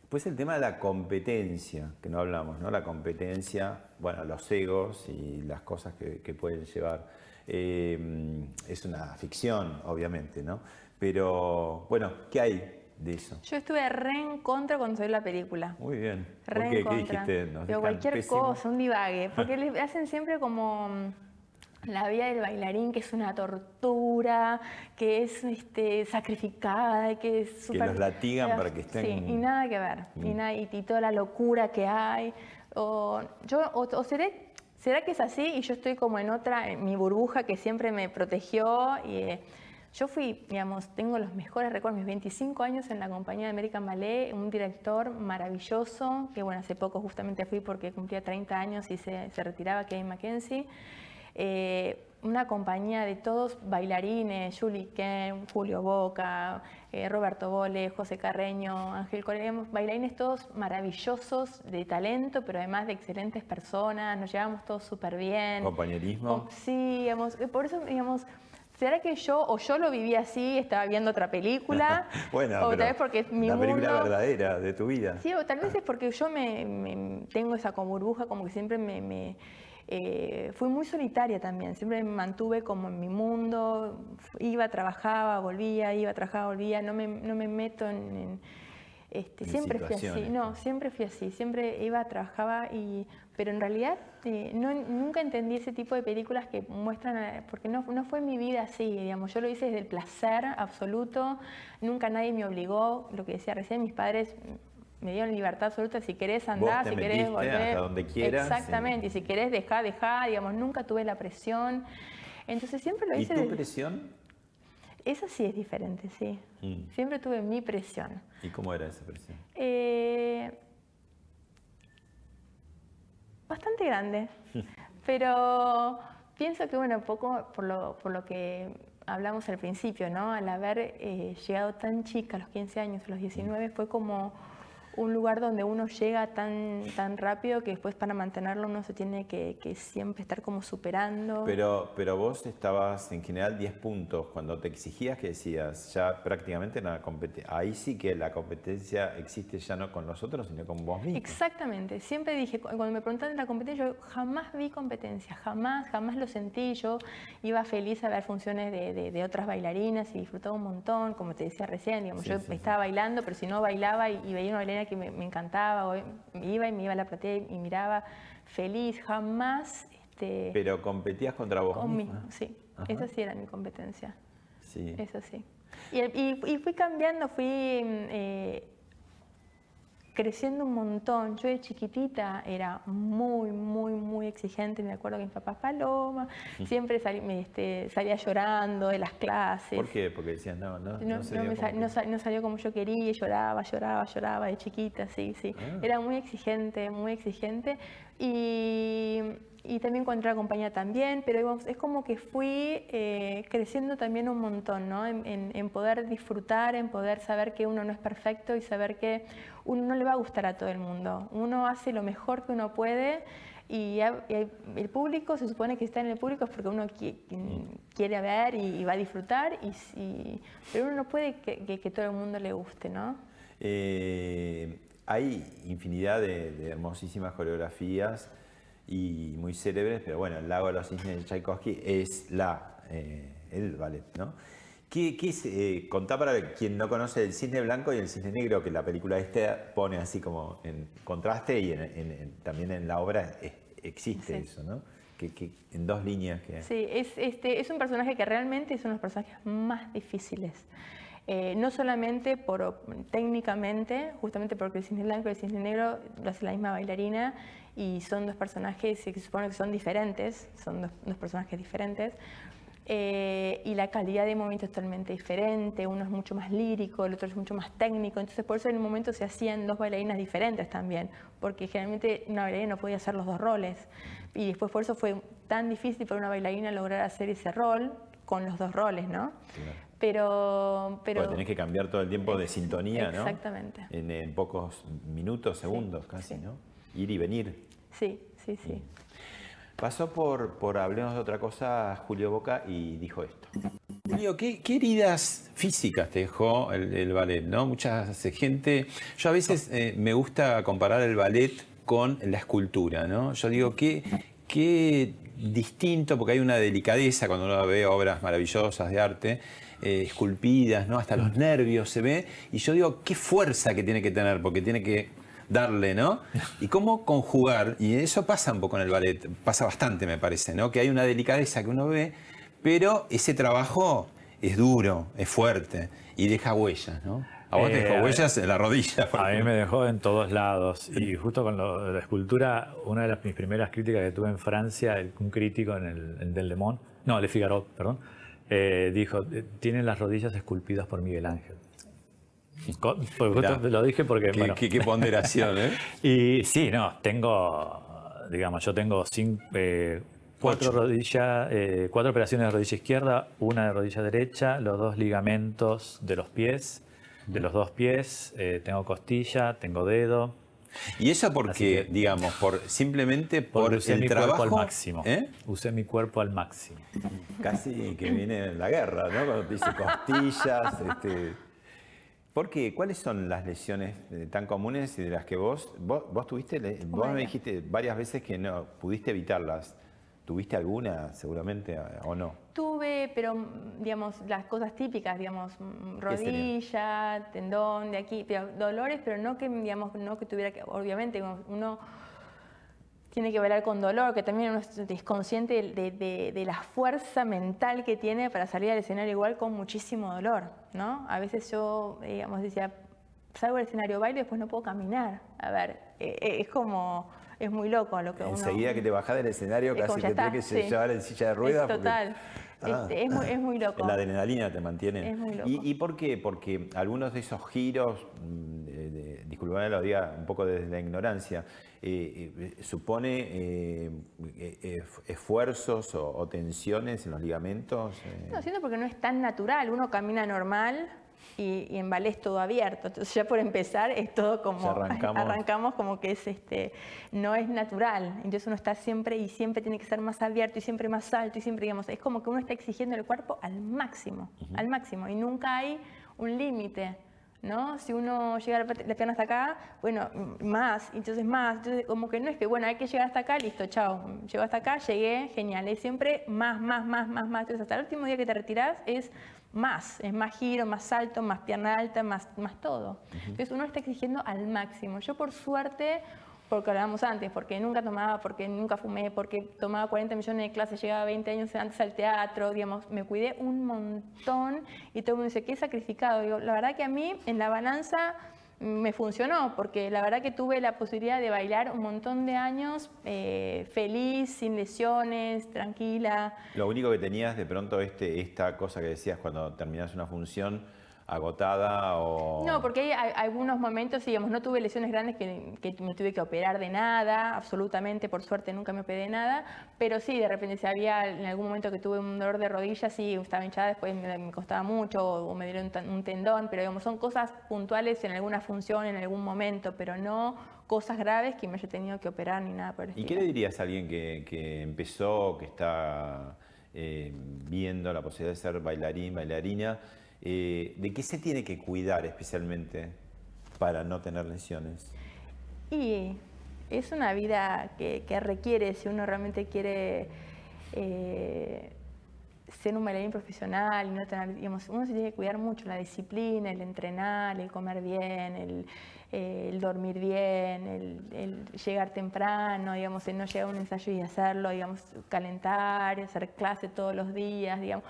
Pues el tema de la competencia, que no hablamos, ¿no? La competencia, bueno, los egos y las cosas que, pueden llevar. Eh, es una ficción, obviamente, ¿no? Pero, bueno, ¿qué hay de eso? Yo estuve re en contra cuando salió la película. Muy bien. Re qué? En contra. ¿Qué dijiste? Pero cualquier cosa, un divague. Porque le hacen siempre como la vida del bailarín que es una tortura, que es este, sacrificada, que es super, Que los latigan para que estén... Sí, y nada que ver, y, nada, y, toda la locura que hay. O, yo, o, seré, será que es así y yo estoy como en otra, en mi burbuja que siempre me protegió y... Eh, yo fui, digamos, tengo los mejores recuerdos, mis 25 años en la compañía de American Ballet, un director maravilloso, que bueno, hace poco justamente fui porque cumplía 30 años y se, se retiraba, Kevin Mackenzie. Eh, una compañía de todos bailarines, Julie Ken, Julio Boca, eh, Roberto Bole, José Carreño, Ángel Correa, bailarines todos maravillosos, de talento, pero además de excelentes personas, nos llevamos todos súper bien. ¿Compañerismo? sí, digamos, eh, por eso, digamos, ¿será que yo, o yo lo viví así, estaba viendo otra película? bueno, o tal vez porque mi la película verdadera de tu vida. Sí, o tal vez es porque yo me, tengo esa como burbuja, como que siempre me eh, fui muy solitaria también, siempre me mantuve como en mi mundo, iba, trabajaba, volvía, iba, trabajaba, volvía, no me, no me meto en... este, siempre fui así, no, siempre fui así, siempre iba, trabajaba y... Pero en realidad eh, no, nunca entendí ese tipo de películas que muestran, porque no, no fue mi vida así, digamos, yo lo hice desde el placer absoluto, nunca nadie me obligó, lo que decía recién, mis padres me dieron libertad absoluta, si querés andar, si querés volver. Hasta donde quieras. Exactamente, y si querés dejar, dejar, digamos, nunca tuve la presión. Entonces siempre lo hice. ¿Y tu presión? Eso sí es diferente, sí. Mm. Siempre tuve mi presión. ¿Y cómo era esa presión? Eh, bastante grande. pero pienso que, bueno, poco por lo, por lo que hablamos al principio, ¿no? Al haber eh, llegado tan chica, a los 15 años, a los 19, fue como un lugar donde uno llega tan, tan rápido que después para mantenerlo uno se tiene que, siempre estar como superando. Pero, pero vos estabas en general 10 puntos cuando te exigías que decías ya prácticamente nada competencia. Ahí sí que la competencia existe ya no con nosotros, sino con vos mismo. Exactamente. Siempre dije, cuando me preguntaban de la competencia, yo jamás vi competencia, jamás, jamás lo sentí. Yo iba feliz a ver funciones de, de, otras bailarinas y disfrutaba un montón, como te decía recién, digamos, yo estaba bailando, pero si no bailaba y, y veía una bailarina que me, encantaba, iba y me iba a la platea y, miraba feliz, jamás... Este, Pero competías contra vos misma. sí, esa sí era mi competencia. Sí. Eso sí. Y, fui cambiando, fui eh, creciendo un montón. Yo de chiquitita era muy, muy, muy exigente. Me acuerdo que mi papá Paloma siempre este, salía llorando de las clases. ¿Por qué? Porque decían, no, no, no, salió, como... yo quería, lloraba, lloraba, lloraba de chiquita, sí, sí. Ah. Era muy exigente, muy exigente. Y, y también con otra compañía también, pero es como que fui eh, creciendo también un montón, ¿no? En, en, poder disfrutar, en poder saber que uno no es perfecto y saber que uno no le va a gustar a todo el mundo. Uno hace lo mejor que uno puede y, el público, se supone que está en el público es porque uno quiere ver y, va a disfrutar, y, pero uno no puede que, que, todo el mundo le guste, ¿no? Eh, hay infinidad de, hermosísimas coreografías y muy célebres, pero bueno, El lago de los cisnes de Tchaikovsky es la, eh, el ballet, ¿no? ¿Qué, qué es, eh, contá para quien no conoce el cisne blanco y el cisne negro, que la película este pone así como en contraste y también en la obra existe eso, ¿no? Que, en dos líneas. Que... Sí, es, este, es un personaje que realmente es uno de los personajes más difíciles. Eh, no solamente por, técnicamente, justamente porque el cisne blanco y el cisne negro lo hace la misma bailarina y son dos personajes que se supone que son diferentes, son dos personajes diferentes, eh, y la calidad de movimiento es totalmente diferente, uno es mucho más lírico, el otro es mucho más técnico, entonces por eso en un momento se hacían dos bailarinas diferentes también, porque generalmente una bailarina no podía hacer los dos roles, y después por eso fue tan difícil para una bailarina lograr hacer ese rol con los dos roles, ¿no? Pero, pero... tenés que cambiar todo el tiempo de sintonía, ¿no? Exactamente. En, pocos minutos, segundos casi, ¿no? Ir y venir. Sí, sí, sí. Pasó por, por Hablemos de otra cosa Julio Boca y dijo esto. Julio, ¿qué, heridas físicas te dejó el, ballet? ¿no? Mucha gente. Yo a veces eh, me gusta comparar el ballet con la escultura, ¿no? Yo digo, qué, qué distinto, porque hay una delicadeza cuando uno ve obras maravillosas de arte, eh, esculpidas, ¿no? Hasta los nervios se ve. Y yo digo, qué fuerza que tiene que tener, porque tiene que darle, ¿no? Y cómo conjugar, y eso pasa un poco en el ballet, pasa bastante me parece, ¿no? Que hay una delicadeza que uno ve, pero ese trabajo es duro, es fuerte y deja huellas, ¿no? A vos te dejó eh, huellas en la rodilla. A mí me dejó en todos lados. Y justo con la escultura, una de las, mis primeras críticas que tuve en Francia, un crítico en el Del Le Monde, no, Le Figaro, perdón, eh, dijo, tienen las rodillas esculpidas por Miguel Ángel. Pues lo dije porque. Qué, ponderación, ¿eh? y sí, no, tengo. Digamos, yo tengo eh, cuatro rodillas, eh, cuatro operaciones de rodilla izquierda, una de rodilla derecha, los dos ligamentos de los pies, de los dos pies, eh, tengo costilla, tengo dedo. Y eso porque, digamos, por simplemente por, usé el mi trabajo al máximo. Usé mi cuerpo al máximo. Casi que viene la guerra, ¿no? Cuando dice costillas, este, ¿Por qué? ¿Cuáles son las lesiones eh, tan comunes y de las que vos, vos, tuviste, vos me dijiste varias veces que no pudiste evitarlas? ¿Tuviste alguna seguramente o no? Tuve, pero digamos, las cosas típicas, digamos, mm, rodilla, tendón, de aquí, dolores, pero no que, digamos, no que tuviera que, obviamente, uno tiene que bailar con dolor, que también uno es consciente de, la fuerza mental que tiene para salir al escenario igual con muchísimo dolor, ¿no? A veces yo, digamos, decía, salgo al escenario, bailo y después no puedo caminar. A ver, eh, eh, es como, es muy loco lo que uno... Enseguida que te bajas del escenario casi que tienes que llevar en silla de ruedas. total. Ah. Este, es, muy, loco. La adrenalina te mantiene. Es muy loco. ¿Y, por qué? Porque algunos de esos giros, de, de, lo diga un poco desde la ignorancia, eh, eh, supone eh, esfuerzos o, tensiones en los ligamentos. No, siento porque no es tan natural. Uno camina normal y, en ballet es todo abierto. Entonces ya por empezar es todo como arrancamos. como que es este no es natural. Entonces uno está siempre y siempre tiene que ser más abierto y siempre más alto y siempre digamos es como que uno está exigiendo el cuerpo al máximo, al máximo y nunca hay un límite. ¿no? Si uno llega la pierna hasta acá, bueno, más, entonces más, entonces como que no es que, bueno, hay que llegar hasta acá, listo, chao, llego hasta acá, llegué, genial, es siempre más, más, más, más, más, entonces hasta el último día que te retirás es más, es más giro, más salto, más pierna alta, más, más todo. Entonces uno está exigiendo al máximo. Yo por suerte, porque hablábamos antes, porque nunca tomaba, porque nunca fumé, porque tomaba 40 millones de clases, llegaba 20 años antes al teatro, digamos, me cuidé un montón y todo el mundo dice, ¿qué sacrificado? Digo, la verdad que a mí en la balanza me funcionó, porque la verdad que tuve la posibilidad de bailar un montón de años eh, feliz, sin lesiones, tranquila. Lo único que tenías de pronto este, esta cosa que decías cuando terminas una función, agotada o... No, porque hay, algunos momentos, digamos, no tuve lesiones grandes que, me tuve que operar de nada, absolutamente, por suerte nunca me operé de nada, pero sí, de repente si había en algún momento que tuve un dolor de rodilla, sí, estaba hinchada, después me, costaba mucho o, me dieron un, tendón, pero digamos, son cosas puntuales en alguna función, en algún momento, pero no cosas graves que me haya tenido que operar ni nada por el ¿Y qué le dirías a alguien que, empezó, que está eh, viendo la posibilidad de ser bailarín, bailarina? Eh, ¿De qué se tiene que cuidar especialmente para no tener lesiones? Y es una vida que, requiere, si uno realmente quiere eh, ser un bailarín profesional, y no tener, digamos, uno se tiene que cuidar mucho la disciplina, el entrenar, el comer bien, el, eh, dormir bien, el, llegar temprano, digamos, el no llegar a un ensayo y hacerlo, digamos, calentar, hacer clase todos los días, digamos.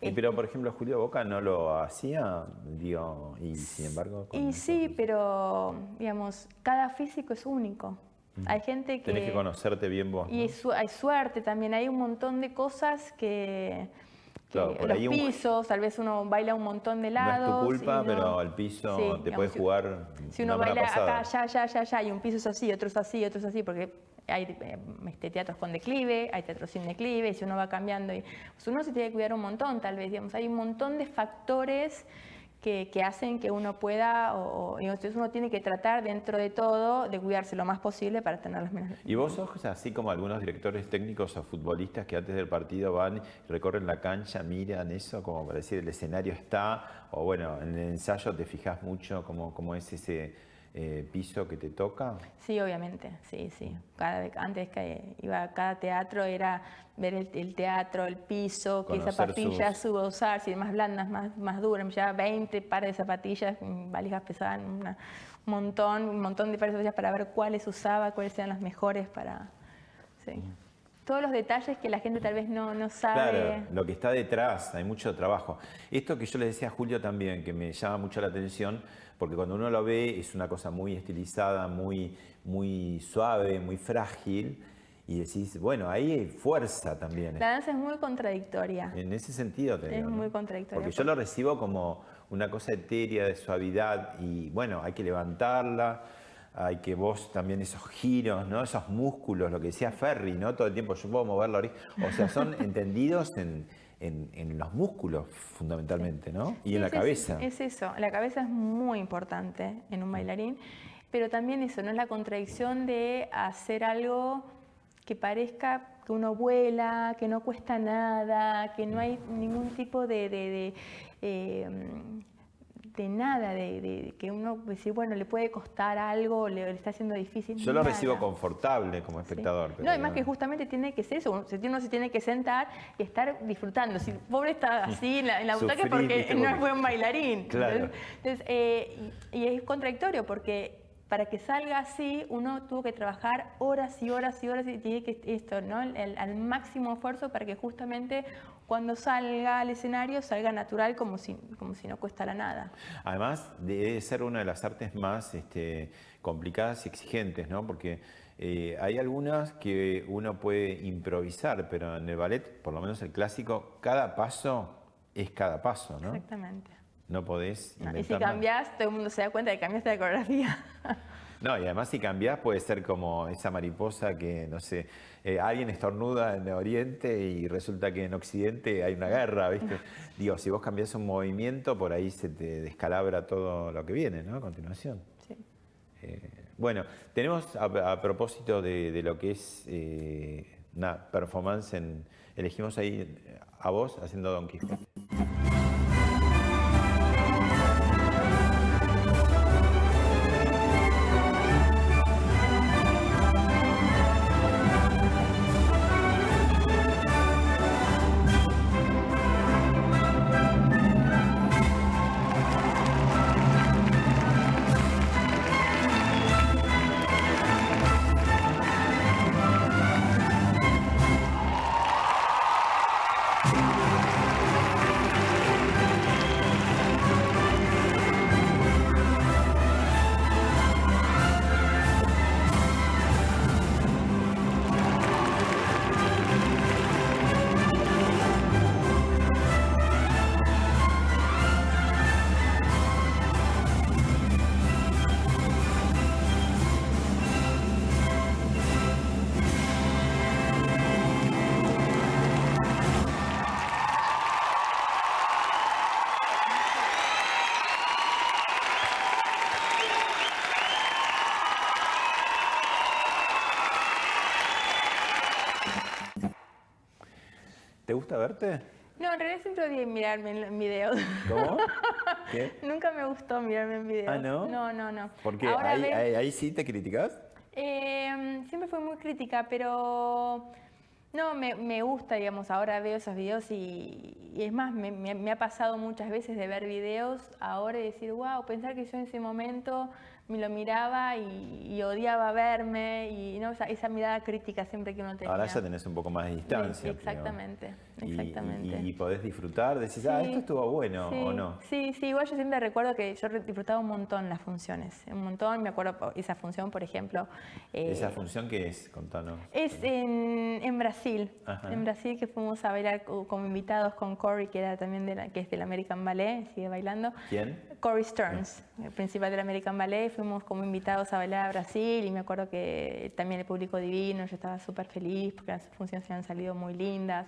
Pero, por ejemplo, Julio Boca no lo hacía, digo, y sin embargo... Y sí, pero, digamos, cada físico es único. Hay gente que... Tienes que conocerte bien vos. Y hay suerte también, hay un montón de cosas que... los pisos, tal vez uno baila un montón de lados. No es tu culpa, pero el piso te puede jugar. Si uno baila acá, ya, ya, ya, ya, y un piso es así, otro es así, otro es así, porque hay eh, este, teatros con declive, hay teatros sin declive, y si uno va cambiando, y, pues uno se tiene que cuidar un montón, tal vez, digamos, hay un montón de factores que, hacen que uno pueda, o, entonces uno tiene que tratar dentro de todo de cuidarse lo más posible para tener las menos. ¿Y vos sos así como algunos directores técnicos o futbolistas que antes del partido van, recorren la cancha, miran eso, como para decir el escenario está, o bueno, en el ensayo te fijas mucho cómo, cómo es ese eh, piso que te toca? Sí, obviamente, sí, sí. Cada, antes que iba a cada teatro era ver el, teatro, el piso, qué zapatillas sus... subo a usar, si más blandas, más, más duras. Me llevaba 20 pares de zapatillas, valijas pesadas, un montón, un montón de pares de zapatillas para ver cuáles usaba, cuáles eran las mejores para... Sí. Todos los detalles que la gente tal vez no, no sabe. Claro, lo que está detrás, hay mucho trabajo. Esto que yo le decía a Julio también, que me llama mucho la atención, porque cuando uno lo ve es una cosa muy estilizada, muy, muy suave, muy frágil, y decís, bueno, ahí hay fuerza también. La danza es muy contradictoria. En ese sentido te Es muy contradictoria. Porque yo lo recibo como una cosa etérea de suavidad y bueno, hay que levantarla, hay que vos también esos giros, ¿no? Esos músculos, lo que decía Ferry, ¿no? Todo el tiempo yo puedo mover la oreja. O sea, son entendidos en, en, los músculos fundamentalmente, ¿no? Y en la cabeza. Es, eso, la cabeza es muy importante en un bailarín, pero también eso, no es la contradicción de hacer algo que parezca que uno vuela, que no cuesta nada, que no hay ningún tipo de, eh, de nada, de, que uno decir, bueno, le puede costar algo, le, está haciendo difícil. Yo lo recibo confortable como espectador. no, además que justamente tiene que ser eso, uno se tiene que sentar y estar disfrutando. Si pobre está así en la, en butaca porque no es buen bailarín. Claro. Entonces, eh, y es contradictorio porque para que salga así, uno tuvo que trabajar horas y horas y horas y tiene que esto, ¿no? El, al máximo esfuerzo para que justamente cuando salga al escenario salga natural como si, como si no cuestara nada. Además, debe ser una de las artes más este, complicadas y exigentes, ¿no? Porque eh, hay algunas que uno puede improvisar, pero en el ballet, por lo menos el clásico, cada paso es cada paso, ¿no? Exactamente. No podés Y si cambias, todo el mundo se da cuenta de que cambiaste la coreografía. No, y además si cambias puede ser como esa mariposa que, no sé, eh, alguien estornuda en Oriente y resulta que en Occidente hay una guerra, ¿viste? Digo, si vos cambias un movimiento, por ahí se te descalabra todo lo que viene, ¿no? A continuación. Sí. Eh, bueno, tenemos a, propósito de, lo que es eh, una performance, en, elegimos ahí a vos haciendo Don Quijote. ¿Te gusta verte? No, en realidad siempre odié mirarme en videos. ¿Cómo? ¿Qué? Nunca me gustó mirarme en videos. ¿Ah, no? No, no, no. ¿Por ahí, ahí, sí te criticas? Eh, siempre fui muy crítica, pero no, me, gusta, digamos, ahora veo esos videos y, es más, me, ha pasado muchas veces de ver videos ahora y decir, wow, pensar que yo en ese momento me lo miraba y, odiaba verme y ¿no? esa, mirada crítica siempre que uno tenía. Ahora ya tenés un poco más de distancia. exactamente, exactamente. Y, podés disfrutar, decís, ah, esto estuvo bueno o no. Sí, sí, igual yo siempre recuerdo que yo disfrutaba un montón las funciones, un montón, me acuerdo esa función, por ejemplo. Eh, ¿Esa función qué es? Contanos. Es en, en Brasil, en Brasil que fuimos a bailar como invitados con Corey, que era también de la, que es del American Ballet, sigue bailando. ¿Quién? Corey Stearns, el principal del American Ballet, fuimos como invitados a bailar a Brasil y me acuerdo que también el público divino, yo estaba súper feliz porque las funciones se han salido muy lindas.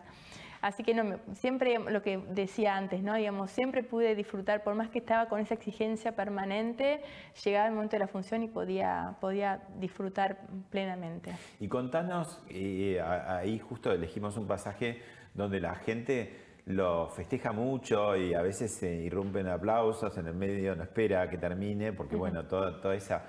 Así que no, siempre lo que decía antes, ¿no? Digamos, siempre pude disfrutar, por más que estaba con esa exigencia permanente, llegaba el momento de la función y podía, podía disfrutar plenamente. Y contanos, eh, ahí justo elegimos un pasaje donde la gente lo festeja mucho y a veces se irrumpen aplausos, en el medio no espera que termine, porque bueno, toda, toda esa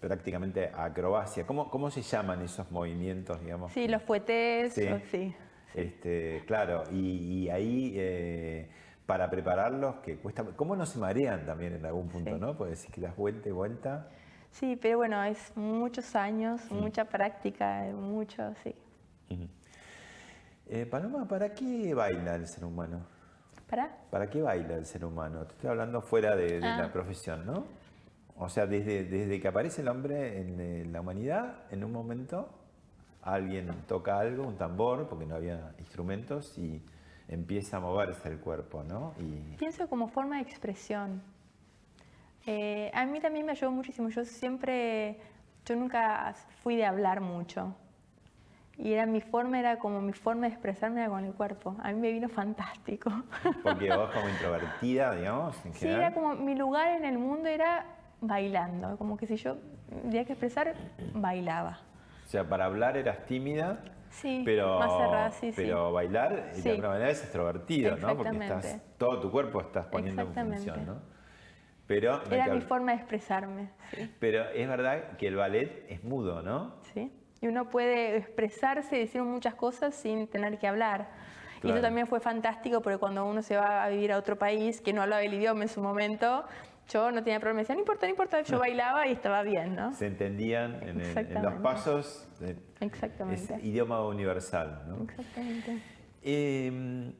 prácticamente acrobacia. ¿Cómo, ¿Cómo se llaman esos movimientos, digamos? Sí, los fuetes, sí. Este, claro, y, ahí eh, para prepararlos, que cuesta, ¿cómo no se marean también en algún punto, no? Puede decir que las vuelta y vuelta. Sí, pero bueno, es muchos años, mucha práctica, mucho, sí. Eh, Paloma, ¿para qué baila el ser humano? ¿Para? ¿Para qué baila el ser humano? Te estoy hablando fuera de, la ah. profesión, ¿no? O sea, desde, desde que aparece el hombre en, la humanidad, en un momento alguien toca algo, un tambor, porque no había instrumentos, y empieza a moverse el cuerpo, ¿no? Y... Pienso como forma de expresión. Eh, a mí también me ayudó muchísimo. Yo siempre, yo nunca fui de hablar mucho. Y era mi forma, era como mi forma de expresarme con el cuerpo. A mí me vino fantástico. Porque vos como introvertida, digamos, en Sí, era como mi lugar en el mundo era bailando. Como que si yo tenía que expresar, bailaba. O sea, para hablar eras tímida. Sí, pero, más cerrada, sí, Pero bailar, de alguna manera, es extrovertido, ¿no? Porque estás, todo tu cuerpo estás poniendo en función, ¿no? Pero Era mi forma de expresarme. Pero es verdad que el ballet es mudo, ¿no? Sí. Y uno puede expresarse y decir muchas cosas sin tener que hablar. Y eso también fue fantástico porque cuando uno se va a vivir a otro país que no hablaba el idioma en su momento, yo no tenía problema. Decía, no importa, no importa, yo bailaba y estaba bien, ¿no? Se entendían en, los pasos. Exactamente. Es idioma universal, ¿no? Exactamente. Eh,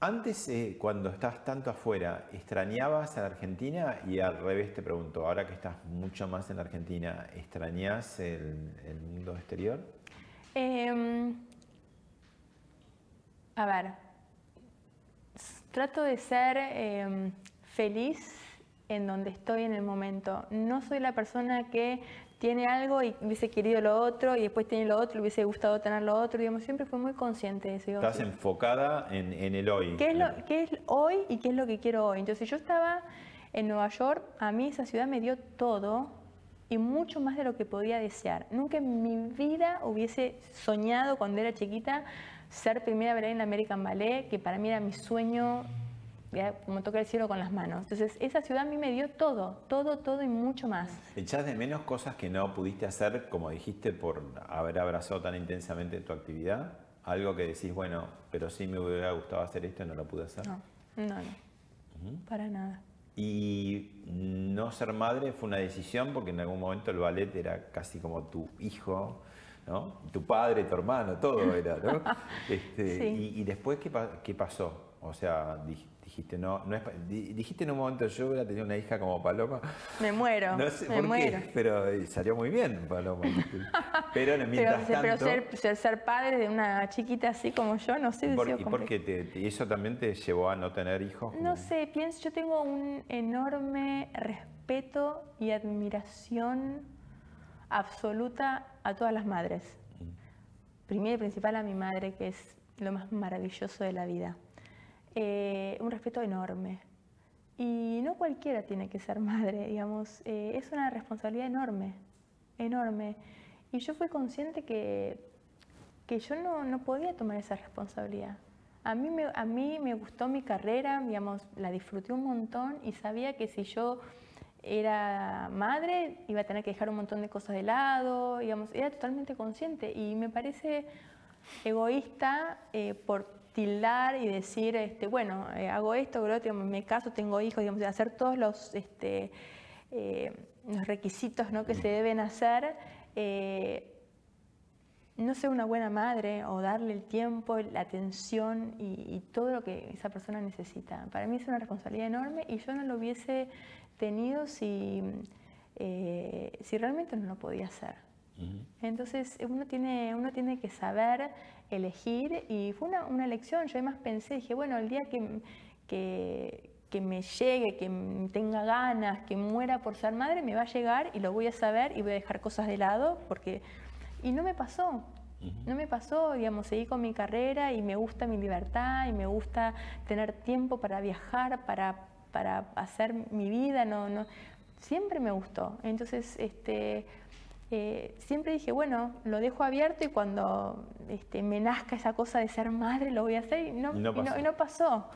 antes, eh, cuando estás tanto afuera, ¿extrañabas a la Argentina? Y al revés te pregunto, ahora que estás mucho más en la Argentina, ¿extrañas el, mundo exterior? Em, a ver, trato de ser em, feliz en donde estoy en el momento. No soy la persona que tiene algo y hubiese querido lo otro y después tiene lo otro y hubiese gustado tener lo otro. Digamos, siempre fue muy consciente de eso. Estás enfocada en, el hoy. ¿Qué es, lo, ¿Qué es hoy y qué es lo que quiero hoy? Entonces yo estaba en Nueva York, a mí esa ciudad me dio todo y mucho más de lo que podía desear. Nunca en mi vida hubiese soñado cuando era chiquita ser primera vez en la American Ballet, que para mí era mi sueño como toca el cielo con las manos. Entonces, esa ciudad a mí me dio todo, todo, todo y mucho más. ¿Echás de menos cosas que no pudiste hacer, como dijiste, por haber abrazado tan intensamente tu actividad? Algo que decís, bueno, pero sí me hubiera gustado hacer esto y no lo pude hacer. No, no, no. Para nada. Y no ser madre fue una decisión porque en algún momento el ballet era casi como tu hijo, ¿no? Tu padre, tu hermano, todo era, ¿no? Este, y, después, ¿qué, ¿qué pasó? O sea, dijiste, no, no es, dijiste en un momento, yo hubiera tenido una hija como Paloma. Me muero, no sé me por muero. Qué, pero eh, salió muy bien Paloma. pero mientras pero, ser, ser, padre de una chiquita así como yo, no sé. Por, ¿Y por qué te, eso también te llevó a no tener hijos? No sé, pienso, yo tengo un enorme respeto y admiración absoluta a todas las madres. Mm. Primero y principal a mi madre, que es lo más maravilloso de la vida. Eh, un respeto enorme. Y no cualquiera tiene que ser madre, digamos, eh, es una responsabilidad enorme, enorme. Y yo fui consciente que, que yo no, no podía tomar esa responsabilidad. A mí, me, a mí me gustó mi carrera, digamos, la disfruté un montón y sabía que si yo era madre iba a tener que dejar un montón de cosas de lado, digamos, era totalmente consciente y me parece egoísta eh, por tildar y decir, este, bueno, eh, hago esto, lo otro, me caso, tengo hijos, digamos, hacer todos los, este, eh, los requisitos ¿no? que se deben hacer no ser una buena madre o darle el tiempo, la atención y, todo lo que esa persona necesita. Para mí es una responsabilidad enorme y yo no lo hubiese tenido si, eh, si realmente no lo podía hacer. Entonces uno tiene, uno tiene que saber elegir y fue una, una, elección. Yo además pensé, dije, bueno, el día que, que, que me llegue, que tenga ganas, que muera por ser madre, me va a llegar y lo voy a saber y voy a dejar cosas de lado porque y no me pasó. No me pasó, digamos, seguí con mi carrera y me gusta mi libertad y me gusta tener tiempo para viajar, para, para hacer mi vida, no, no, siempre me gustó. Entonces, este, eh, siempre dije, bueno, lo dejo abierto y cuando este, me nazca esa cosa de ser madre, lo voy a hacer y no, y no, pasó.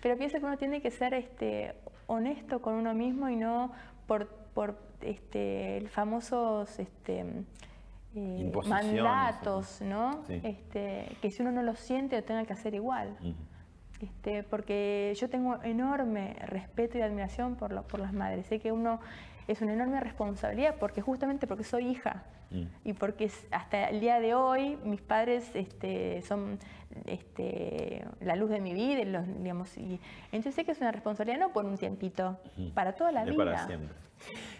Pero pienso que uno tiene que ser este, honesto con uno mismo y no por, por este, el famosos... Este, eh, mandatos, ¿no? Este, que si uno no lo siente lo tenga que hacer igual. este, porque yo tengo enorme respeto y admiración por, por las madres. Sé que uno es una enorme responsabilidad porque justamente porque soy hija mm. y porque hasta el día de hoy mis padres este, son este, la luz de mi vida, los, digamos, y entonces sé que es una responsabilidad no por un tiempito, para toda la vida. Para siempre.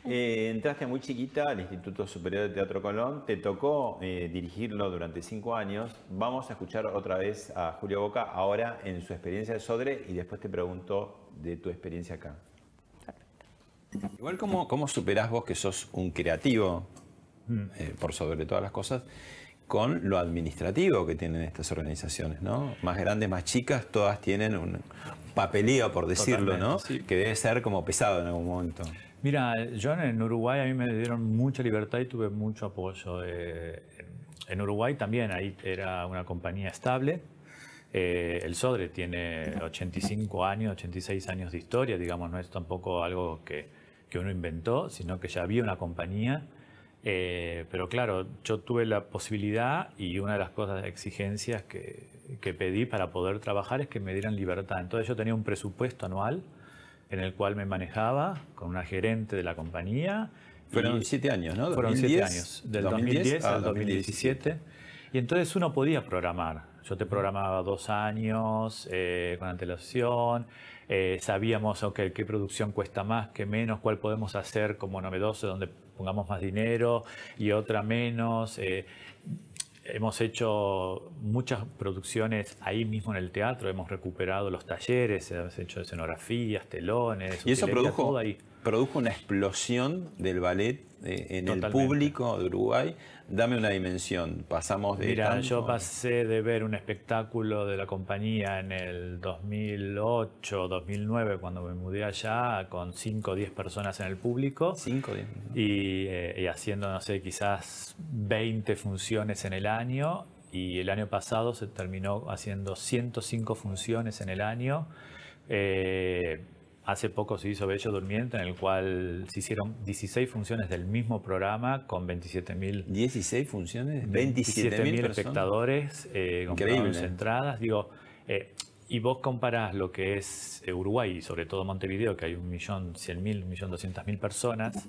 Eh, entraste muy chiquita al Instituto Superior de Teatro Colón, te tocó eh, dirigirlo durante cinco años. Vamos a escuchar otra vez a Julio Boca ahora en su experiencia de Sodre y después te pregunto de tu experiencia acá. Igual, ¿cómo, cómo superás vos que sos un creativo, mm. eh, por sobre todas las cosas, con lo administrativo que tienen estas organizaciones, ¿no? Más grandes, más chicas, todas tienen un papeleo, por decirlo, ¿no? Que debe ser como pesado en algún momento. Mira, yo en Uruguay a mí me dieron mucha libertad y tuve mucho apoyo. Eh, en Uruguay también, ahí era una compañía estable. Eh, el Sodre tiene 85 años, 86 años de historia, digamos, no es tampoco algo que, que uno inventó, sino que ya había una compañía. Eh, pero claro, yo tuve la posibilidad y una de las cosas, exigencias que, que, pedí para poder trabajar es que me dieran libertad. Entonces yo tenía un presupuesto anual en el cual me manejaba con una gerente de la compañía. Fueron siete años, ¿no? Fueron siete años, del 2010, al 2017. Y entonces uno podía programar. Yo te programaba dos años eh, con antelación, eh, sabíamos okay, qué producción cuesta más, qué menos, cuál podemos hacer como novedoso, donde pongamos más dinero y otra menos. Eh, hemos hecho muchas producciones ahí mismo en el teatro, hemos recuperado los talleres, hemos hecho escenografías, telones. Y eso produjo, ahí. Produjo una explosión del ballet en el público de Uruguay Dame una dimensión. Pasamos de. Mira, yo pasé de ver un espectáculo de la compañía en el 2008, 2009, cuando me mudé allá, con 5 o 10 personas en el público. 5 o 10. Y, haciendo, no sé, quizás 20 funciones en el año. Y el año pasado se terminó haciendo 105 funciones en el año. Eh, Hace poco se hizo Bello Durmiente, en el cual se hicieron 16 funciones del mismo programa con 27.000... ¿16 funciones? 27.000 espectadores eh, con entradas. Digo, eh, y vos comparás lo que es eh, Uruguay y sobre todo Montevideo, que hay 1.100.000, 1.200.000 personas.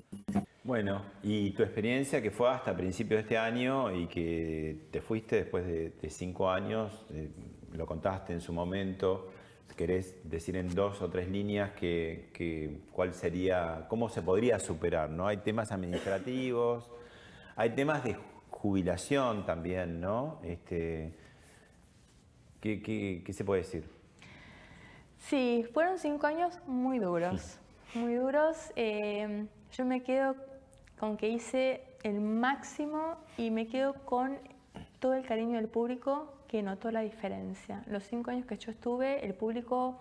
Bueno, y tu experiencia que fue hasta principios de este año y que te fuiste después de, de cinco años, eh, lo contaste en su momento, querés decir en dos o tres líneas que, cuál sería, cómo se podría superar, ¿no? Hay temas administrativos, hay temas de jubilación también, ¿no? Este, ¿qué, se puede decir? Sí, fueron cinco años muy duros, muy duros. Eh, yo me quedo con que hice el máximo y me quedo con todo el cariño del público que notó la diferencia. Los cinco años que yo estuve, el público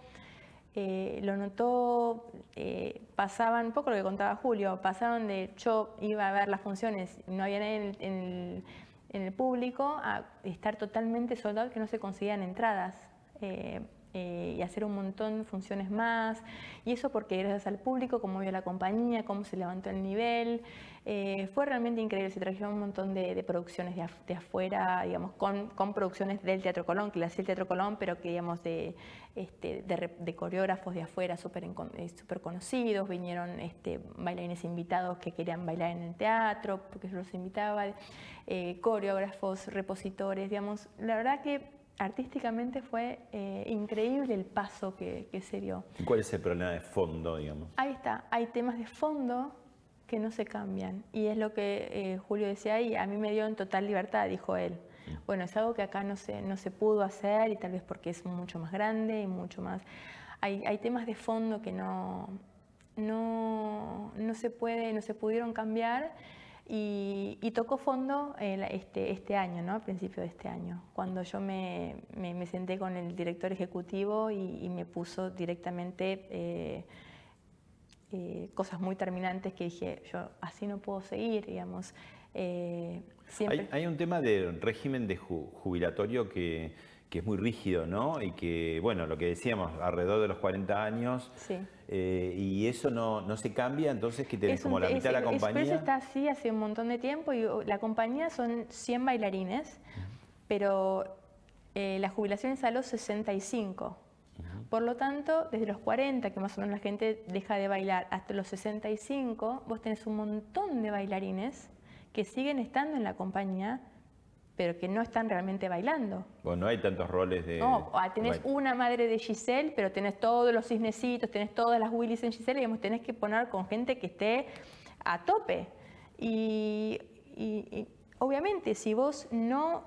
eh, lo notó, eh, pasaban, un poco lo que contaba Julio, pasaron de yo iba a ver las funciones no había nadie en el, público a estar totalmente soldado que no se conseguían entradas. Eh, y hacer un montón de funciones más. Y eso porque gracias al público, cómo vio la compañía, cómo se levantó el nivel. Eh, fue realmente increíble. Se trajeron un montón de, producciones de, afuera, digamos, con, con, producciones del Teatro Colón, que le hacía el Teatro Colón, pero que, digamos, de, este, de, coreógrafos de afuera súper eh, super conocidos. Vinieron este, bailarines invitados que querían bailar en el teatro, porque yo los invitaba. coreógrafos, repositores, digamos. La verdad que artísticamente fue eh, increíble el paso que, se dio. ¿Y cuál es el problema de fondo, digamos? Ahí está, hay temas de fondo que no se cambian. Y es lo que eh, Julio decía ahí, a mí me dio en total libertad, dijo él. Bueno, es algo que acá no se, no se pudo hacer y tal vez porque es mucho más grande y mucho más... Hay, hay temas de fondo que no, no, no se puede, no se pudieron cambiar y, tocó fondo este, este año, ¿no? a principio de este año, cuando yo me, me, senté con el director ejecutivo y, me puso directamente eh, eh, cosas muy terminantes que dije, yo así no puedo seguir, digamos. Eh, hay, hay, un tema de régimen de jubilatorio que que es muy rígido, ¿no? Y que, bueno, lo que decíamos, alrededor de los 40 años, sí. Eh, y eso no, no, se cambia, entonces que tenés como la mitad de la compañía. Eso está así hace un montón de tiempo y la compañía son 100 bailarines, pero eh, la jubilación es a los 65. Por lo tanto, desde los 40, que más o menos la gente deja de bailar, hasta los 65, vos tenés un montón de bailarines que siguen estando en la compañía, pero que no están realmente bailando. Bueno, no hay tantos roles de... No, ah, tenés una madre de Giselle, pero tenés todos los cisnecitos, tenés todas las Willys en Giselle, y digamos, tenés que poner con gente que esté a tope. Y, obviamente, si vos no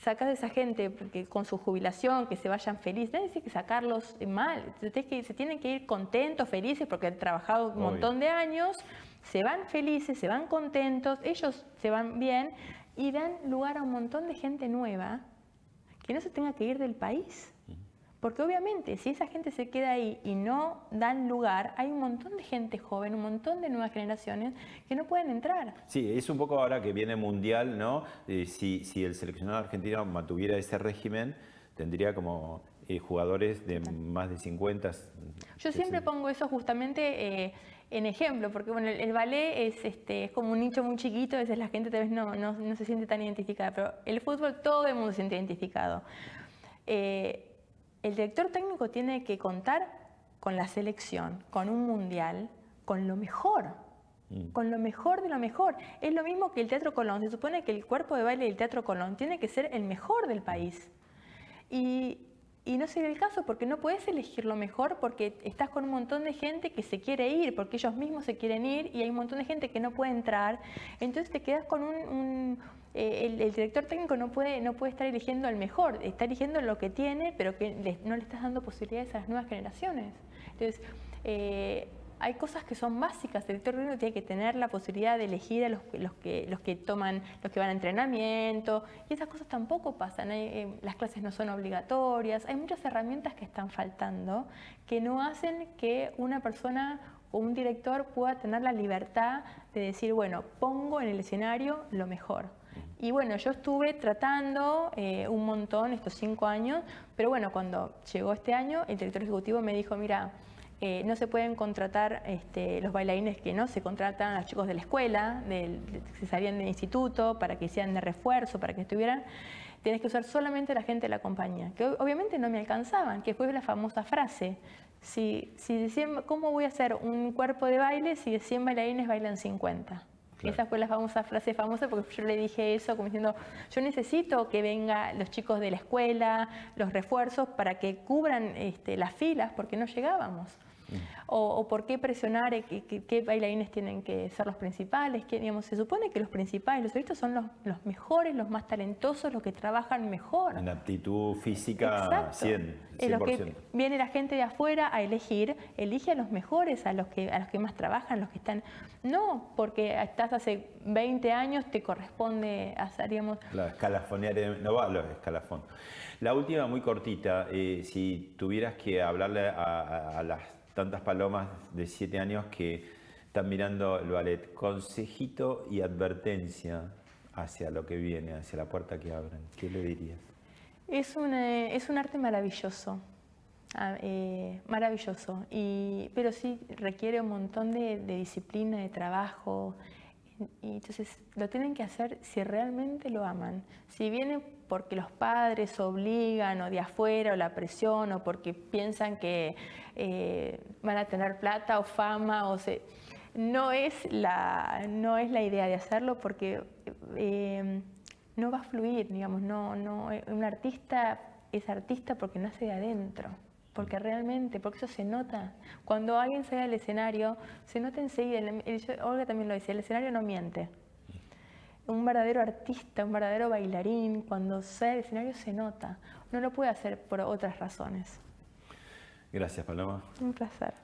sacás de esa gente porque con su jubilación, que se vayan felices, no decir que sacarlos mal, que, se tienen que ir contentos, felices, porque han trabajado un montón de años, se van felices, se van contentos, ellos se van bien, y dan lugar a un montón de gente nueva que no se tenga que ir del país. Porque obviamente si esa gente se queda ahí y no dan lugar, hay un montón de gente joven, un montón de nuevas generaciones que no pueden entrar. Sí, es un poco ahora que viene mundial, ¿no? Eh, si, si el seleccionado argentino mantuviera ese régimen, tendría como eh, jugadores de más de 50. Yo siempre pongo eso justamente eh, en ejemplo, porque bueno, el, ballet es, este, es como un nicho muy chiquito, a veces la gente tal vez no, no, no, se siente tan identificada, pero el fútbol todo el mundo se siente identificado. Eh, el director técnico tiene que contar con la selección, con un mundial, con lo mejor, mm. con lo mejor de lo mejor. Es lo mismo que el Teatro Colón. Se supone que el cuerpo de baile del Teatro Colón tiene que ser el mejor del país. Y y no sería el caso porque no puedes elegir lo mejor porque estás con un montón de gente que se quiere ir, porque ellos mismos se quieren ir y hay un montón de gente que no puede entrar. Entonces te quedas con un... Eh, el, director técnico no puede, no puede estar eligiendo al mejor, está eligiendo lo que tiene, pero que no le estás dando posibilidades a las nuevas generaciones. Entonces, eh, hay cosas que son básicas. El director técnico tiene que tener la posibilidad de elegir a los, los, que, los que toman, los que van a entrenamiento, y esas cosas tampoco pasan. Eh, las clases no son obligatorias. Hay muchas herramientas que están faltando que no hacen que una persona o un director pueda tener la libertad de decir, bueno, pongo en el escenario lo mejor. Y bueno, yo estuve tratando eh, un montón estos cinco años, pero bueno, cuando llegó este año, el director ejecutivo me dijo, mira, eh, no se pueden contratar este, los bailarines que no se contratan a chicos de la escuela, que salían del instituto, para que sean de refuerzo, para que estuvieran. Tienes que usar solamente la gente de la compañía, que obviamente no me alcanzaban, que fue la famosa frase. Si, si ¿Cómo voy a hacer un cuerpo de baile si de 100 bailarines bailan 50? Esa fue la famosa frase famosa porque yo le dije eso como diciendo, yo necesito que vengan los chicos de la escuela, los refuerzos para que cubran este, las filas porque no llegábamos. O, por qué presionar, eh, qué, bailarines tienen que ser los principales. Que, digamos, se supone que los principales, los solistas son los, los, mejores, los más talentosos, los que trabajan mejor. En aptitud física, Exacto. 100, 100%. que viene la gente de afuera a elegir, elige a los mejores, a los que, a los que más trabajan, los que están... No, porque estás hace 20 años, te corresponde hacer, digamos... La escalafonear, no va los escalafón. La última, muy cortita, eh, si tuvieras que hablarle a las tantas palomas de siete años que están mirando el ballet. Consejito y advertencia hacia lo que viene, hacia la puerta que abren. ¿Qué le dirías? Es un, es un arte maravilloso. Ah, eh, maravilloso, y, pero sí requiere un montón de, disciplina, de trabajo, y entonces lo tienen que hacer si realmente lo aman. Si viene porque los padres obligan o de afuera o la presión o porque piensan que eh, van a tener plata o fama o se, no es la no es la idea de hacerlo porque eh, no va a fluir, digamos, no no un artista es artista porque nace de adentro porque realmente, porque eso se nota. Cuando alguien sale al escenario, se nota enseguida, Olga también lo decía, el escenario no miente. Un verdadero artista, un verdadero bailarín, cuando sale al escenario se nota. No lo puede hacer por otras razones. Gracias, Paloma. Un placer.